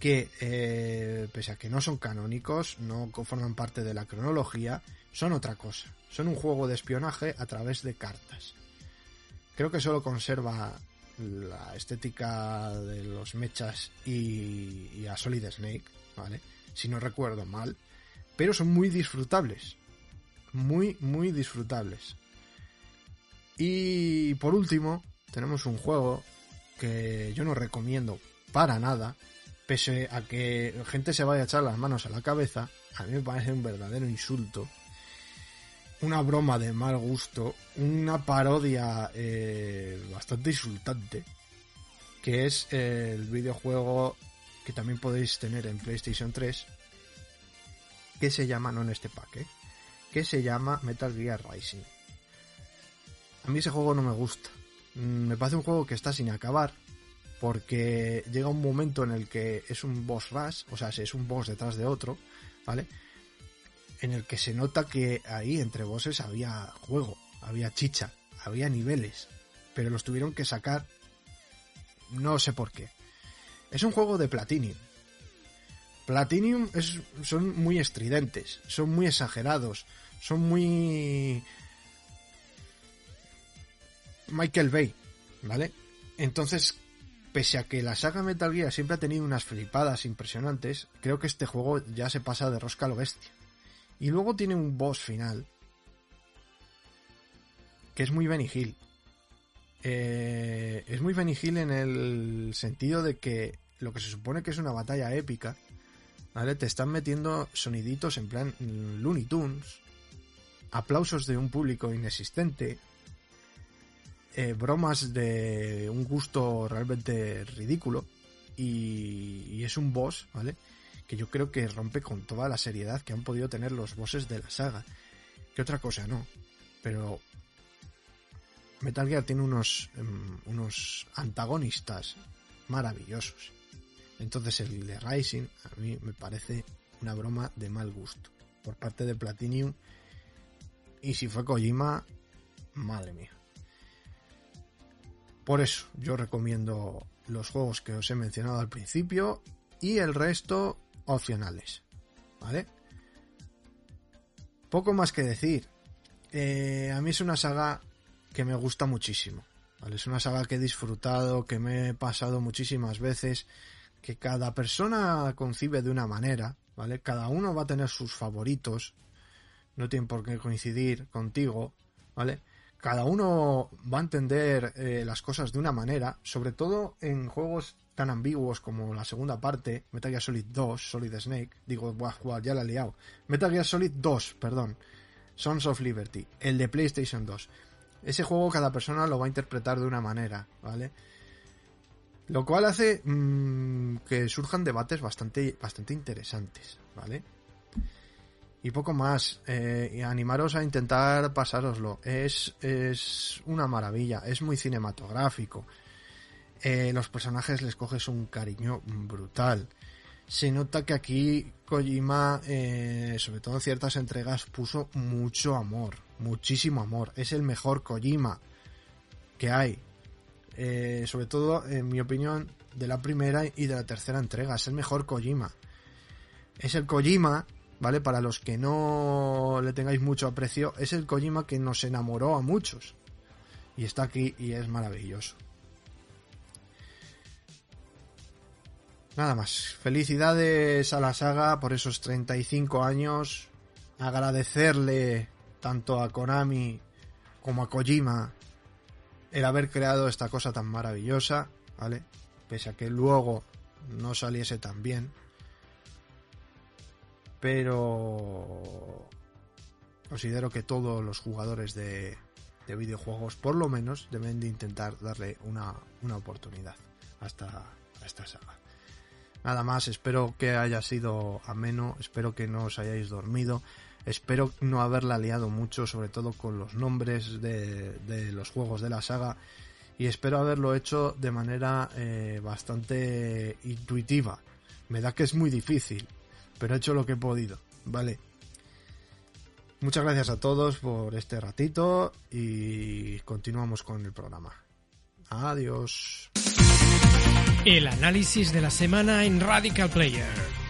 que eh, pese a que no son canónicos, no forman parte de la cronología, son otra cosa. Son un juego de espionaje a través de cartas. Creo que solo conserva la estética de los mechas y, y a Solid Snake, ¿vale? Si no recuerdo mal. Pero son muy disfrutables. Muy, muy disfrutables. Y por último, tenemos un juego que yo no recomiendo para nada, pese a que gente se vaya a echar las manos a la cabeza, a mí me parece un verdadero insulto, una broma de mal gusto, una parodia eh, bastante insultante, que es eh, el videojuego que también podéis tener en PlayStation 3, que se llama, no en este pack, ¿eh? que se llama Metal Gear Rising. A mí ese juego no me gusta. Mm, Me parece un juego que está sin acabar, porque llega un momento en el que es un boss rush, o sea, es un boss detrás de otro, ¿vale? En el que se nota que ahí entre bosses había juego, había chicha, había niveles, pero los tuvieron que sacar, no sé por qué. Es un juego de Platinum. Platinum es, son muy estridentes, son muy exagerados, son muy Michael Bay, ¿vale? Entonces, pese a que la saga Metal Gear siempre ha tenido unas flipadas impresionantes, creo que este juego ya se pasa de rosca a lo bestia. Y luego tiene un boss final que es muy Benny Hill. Eh, es muy Benny Hill en el sentido de que lo que se supone que es una batalla épica, ¿vale? Te están metiendo soniditos en plan Looney Tunes, aplausos de un público inexistente, eh, bromas de un gusto realmente ridículo, y, es un boss, ¿vale? Que yo creo que rompe con toda la seriedad que han podido tener los bosses de la saga. Que otra cosa no. Pero Metal Gear tiene unos, em, unos antagonistas maravillosos. Entonces el de Rising a mí me parece una broma de mal gusto por parte de Platinum. Y si fue Kojima, madre mía. Por eso yo recomiendo los juegos que os he mencionado al principio y el resto opcionales. ¿Vale? Poco más que decir. Eh, a mí es una saga que me gusta muchísimo. ¿vale? Es una saga que he disfrutado, que me he pasado muchísimas veces, que cada persona concibe de una manera, ¿vale? Cada uno va a tener sus favoritos, no tienen por qué coincidir contigo, ¿vale? Cada uno va a entender eh, las cosas de una manera, sobre todo en juegos tan ambiguos como la segunda parte, Metal Gear Solid 2, Solid Snake, digo, buah, buah, ya la he liado. Metal Gear Solid 2, perdón, Sons of Liberty, el de PlayStation 2. Ese juego cada persona lo va a interpretar de una manera, ¿vale? Lo cual hace mmm, que surjan debates bastante, bastante interesantes, ¿vale? Y poco más. Eh, y animaros a intentar pasároslo. Es, es una maravilla. Es muy cinematográfico. Eh, los personajes les coges un cariño brutal. Se nota que aquí Kojima, eh, sobre todo en ciertas entregas, puso mucho amor. Muchísimo amor. Es el mejor Kojima que hay. Sobre todo, en mi opinión, de la primera y de la tercera entrega. Es el mejor Kojima. Es el Kojima, ¿vale? Para los que no le tengáis mucho aprecio, es el Kojima que nos enamoró a muchos. Y está aquí y es maravilloso. Nada más. Felicidades a la saga por esos 35 años. Agradecerle tanto a Konami como a Kojima el haber creado esta cosa tan maravillosa, ¿vale? Pese a que luego no saliese tan bien. Pero considero que todos los jugadores de, de videojuegos, por lo menos, deben de intentar darle una, oportunidad a esta saga. Nada más, espero que haya sido ameno, espero que no os hayáis dormido, espero no haberla liado mucho, sobre todo con los nombres de, de los juegos de la saga, y espero haberlo hecho de manera eh, bastante intuitiva. Me da que es muy difícil, pero he hecho lo que he podido, ¿vale? Muchas gracias a todos por este ratito y continuamos con el programa. Adiós. El análisis de la semana en Radical Player.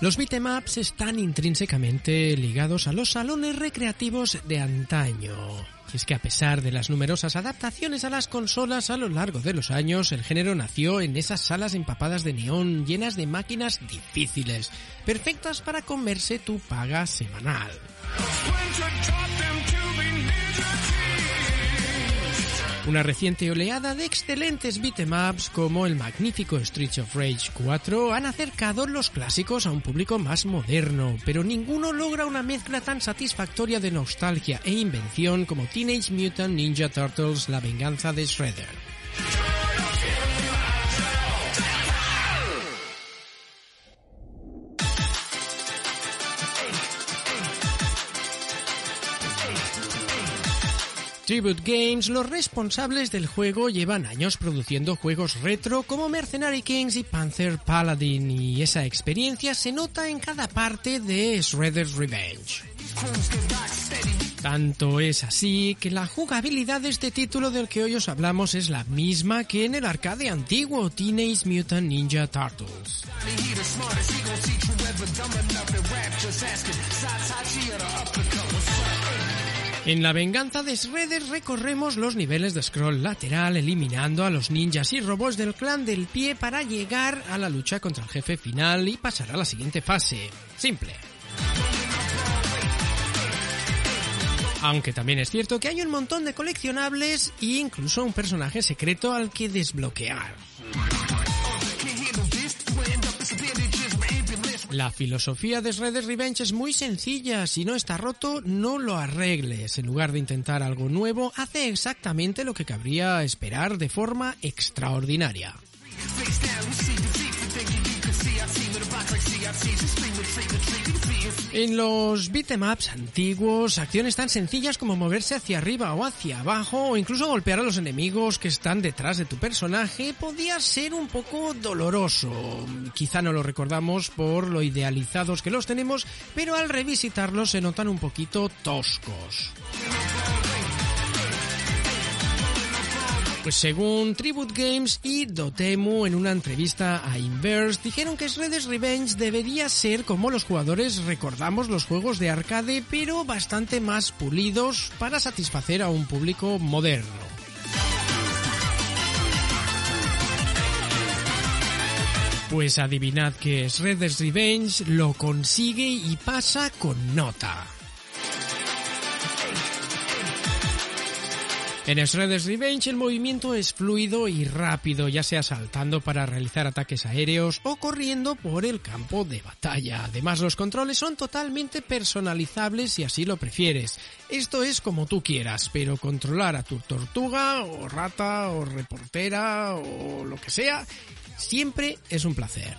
Los beatemaps están intrínsecamente ligados a los salones recreativos de antaño. Y es que a pesar de las numerosas adaptaciones a las consolas a lo largo de los años, el género nació en esas salas empapadas de neón llenas de máquinas difíciles, perfectas para comerse tu paga semanal. Una reciente oleada de excelentes beatemaps como el magnífico Streets of Rage 4 han acercado los clásicos a un público más moderno, pero ninguno logra una mezcla tan satisfactoria de nostalgia e invención como Teenage Mutant Ninja Turtles La venganza de Shredder. Tribute Games, los responsables del juego llevan años produciendo juegos retro como Mercenary Kings y Panther Paladin y esa experiencia se nota en cada parte de Shredder's Revenge. Tanto es así que la jugabilidad de este título del que hoy os hablamos es la misma que en el arcade antiguo Teenage Mutant Ninja Turtles. En la venganza de Shredder recorremos los niveles de scroll lateral eliminando a los ninjas y robots del clan del pie para llegar a la lucha contra el jefe final y pasar a la siguiente fase. Simple. Aunque también es cierto que hay un montón de coleccionables e incluso un personaje secreto al que desbloquear. La filosofía de Shredder's Revenge es muy sencilla. Si no está roto, no lo arregles. En lugar de intentar algo nuevo, hace exactamente lo que cabría esperar de forma extraordinaria. En los beatemaps antiguos, acciones tan sencillas como moverse hacia arriba o hacia abajo o incluso golpear a los enemigos que están detrás de tu personaje podía ser un poco doloroso. Quizá no lo recordamos por lo idealizados que los tenemos, pero al revisitarlos se notan un poquito toscos. Pues según Tribute Games y Dotemu en una entrevista a Inverse dijeron que Shredder's Revenge debería ser como los jugadores recordamos los juegos de arcade pero bastante más pulidos para satisfacer a un público moderno. Pues adivinad que Shredder's Revenge lo consigue y pasa con nota. En Shredder's Revenge el movimiento es fluido y rápido, ya sea saltando para realizar ataques aéreos o corriendo por el campo de batalla. Además los controles son totalmente personalizables si así lo prefieres. Esto es como tú quieras, pero controlar a tu tortuga o rata o reportera o lo que sea siempre es un placer.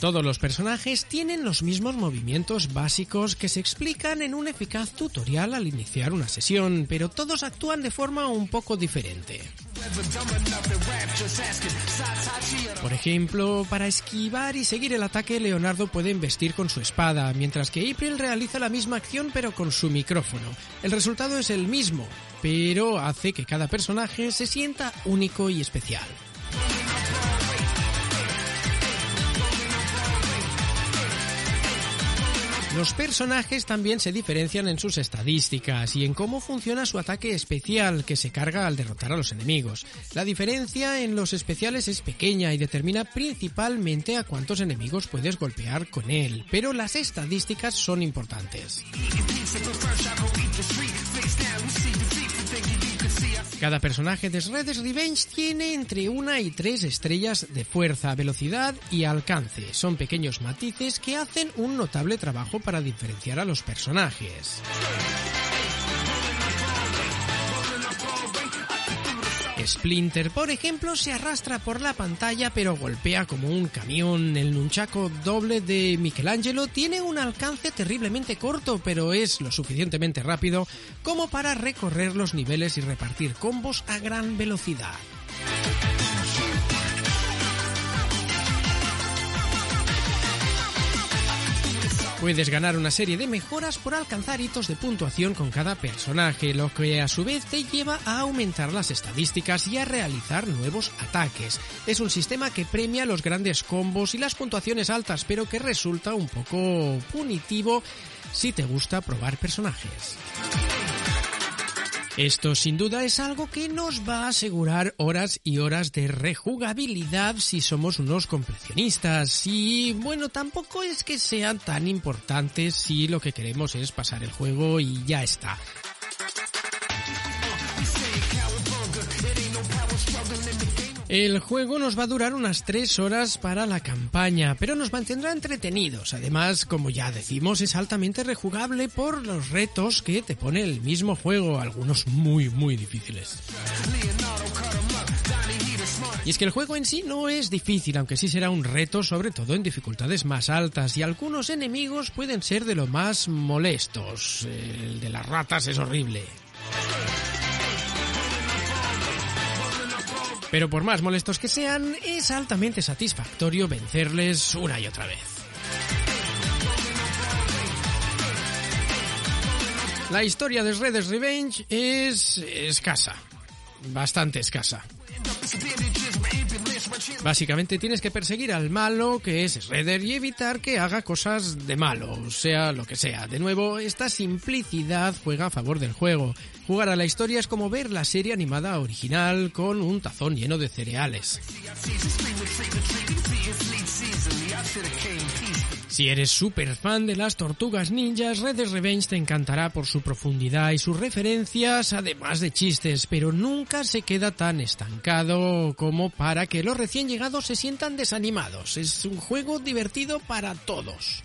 Todos los personajes tienen los mismos movimientos básicos que se explican en un eficaz tutorial al iniciar una sesión, pero todos actúan de forma un poco diferente. Por ejemplo, para esquivar y seguir el ataque, Leonardo puede investir con su espada, mientras que April realiza la misma acción pero con su micrófono. El resultado es el mismo, pero hace que cada personaje se sienta único y especial. Los personajes también se diferencian en sus estadísticas y en cómo funciona su ataque especial que se carga al derrotar a los enemigos. La diferencia en los especiales es pequeña y determina principalmente a cuántos enemigos puedes golpear con él, pero las estadísticas son importantes. Cada personaje de Shredder's Revenge tiene entre una y tres estrellas de fuerza, velocidad y alcance. Son pequeños matices que hacen un notable trabajo para diferenciar a los personajes. Splinter, por ejemplo, se arrastra por la pantalla pero golpea como un camión. El nunchaco doble de Michelangelo tiene un alcance terriblemente corto, pero es lo suficientemente rápido como para recorrer los niveles y repartir combos a gran velocidad. Puedes ganar una serie de mejoras por alcanzar hitos de puntuación con cada personaje, lo que a su vez te lleva a aumentar las estadísticas y a realizar nuevos ataques. Es un sistema que premia los grandes combos y las puntuaciones altas, pero que resulta un poco punitivo si te gusta probar personajes. Esto sin duda es algo que nos va a asegurar horas y horas de rejugabilidad si somos unos completionistas y bueno, tampoco es que sean tan importantes si lo que queremos es pasar el juego y ya está. El juego nos va a durar unas 3 horas para la campaña, pero nos mantendrá entretenidos. Además, como ya decimos, es altamente rejugable por los retos que te pone el mismo juego, algunos muy muy difíciles. Y es que el juego en sí no es difícil, aunque sí será un reto, sobre todo en dificultades más altas, y algunos enemigos pueden ser de lo más molestos. El de las ratas es horrible. Pero por más molestos que sean, es altamente satisfactorio vencerles una y otra vez. La historia de Shredder's Revenge es escasa, bastante escasa. Básicamente tienes que perseguir al malo, que es Shredder, y evitar que haga cosas de malo, sea lo que sea. De nuevo, esta simplicidad juega a favor del juego. Jugar a la historia es como ver la serie animada original con un tazón lleno de cereales. Si eres súper fan de las tortugas ninjas, Red Dead Revenge te encantará por su profundidad y sus referencias, además de chistes, pero nunca se queda tan estancado como para que los recién llegados se sientan desanimados. Es un juego divertido para todos.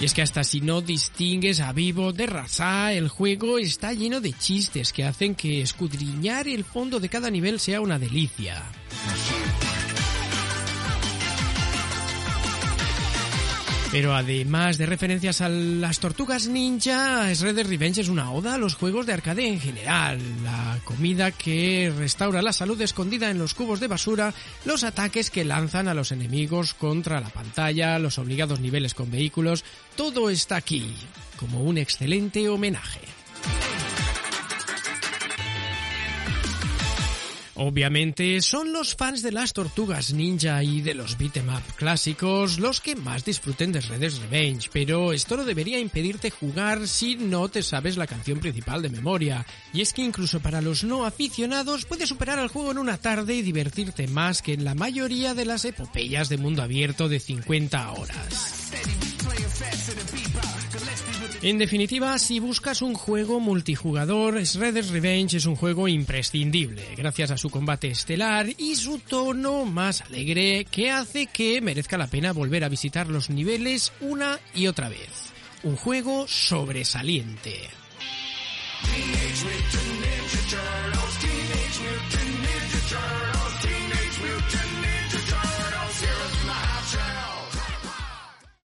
Y es que hasta si no distingues a vivo de raza, el juego está lleno de chistes que hacen que escudriñar el fondo de cada nivel sea una delicia. Pero además de referencias a las tortugas ninja, Red Dead Revenge es una oda a los juegos de arcade en general. La comida que restaura la salud escondida en los cubos de basura, los ataques que lanzan a los enemigos contra la pantalla, los obligados niveles con vehículos, todo está aquí, como un excelente homenaje. Obviamente son los fans de las tortugas ninja y de los beat'em up clásicos los que más disfruten de Red Dead Revenge, pero esto no debería impedirte jugar si no te sabes la canción principal de memoria. Y es que incluso para los no aficionados puedes superar el juego en una tarde y divertirte más que en la mayoría de las epopeyas de mundo abierto de 50 horas. En definitiva, si buscas un juego multijugador, Red Dead Revenge es un juego imprescindible, gracias a su combate estelar y su tono más alegre que hace que merezca la pena volver a visitar los niveles una y otra vez. Un juego sobresaliente.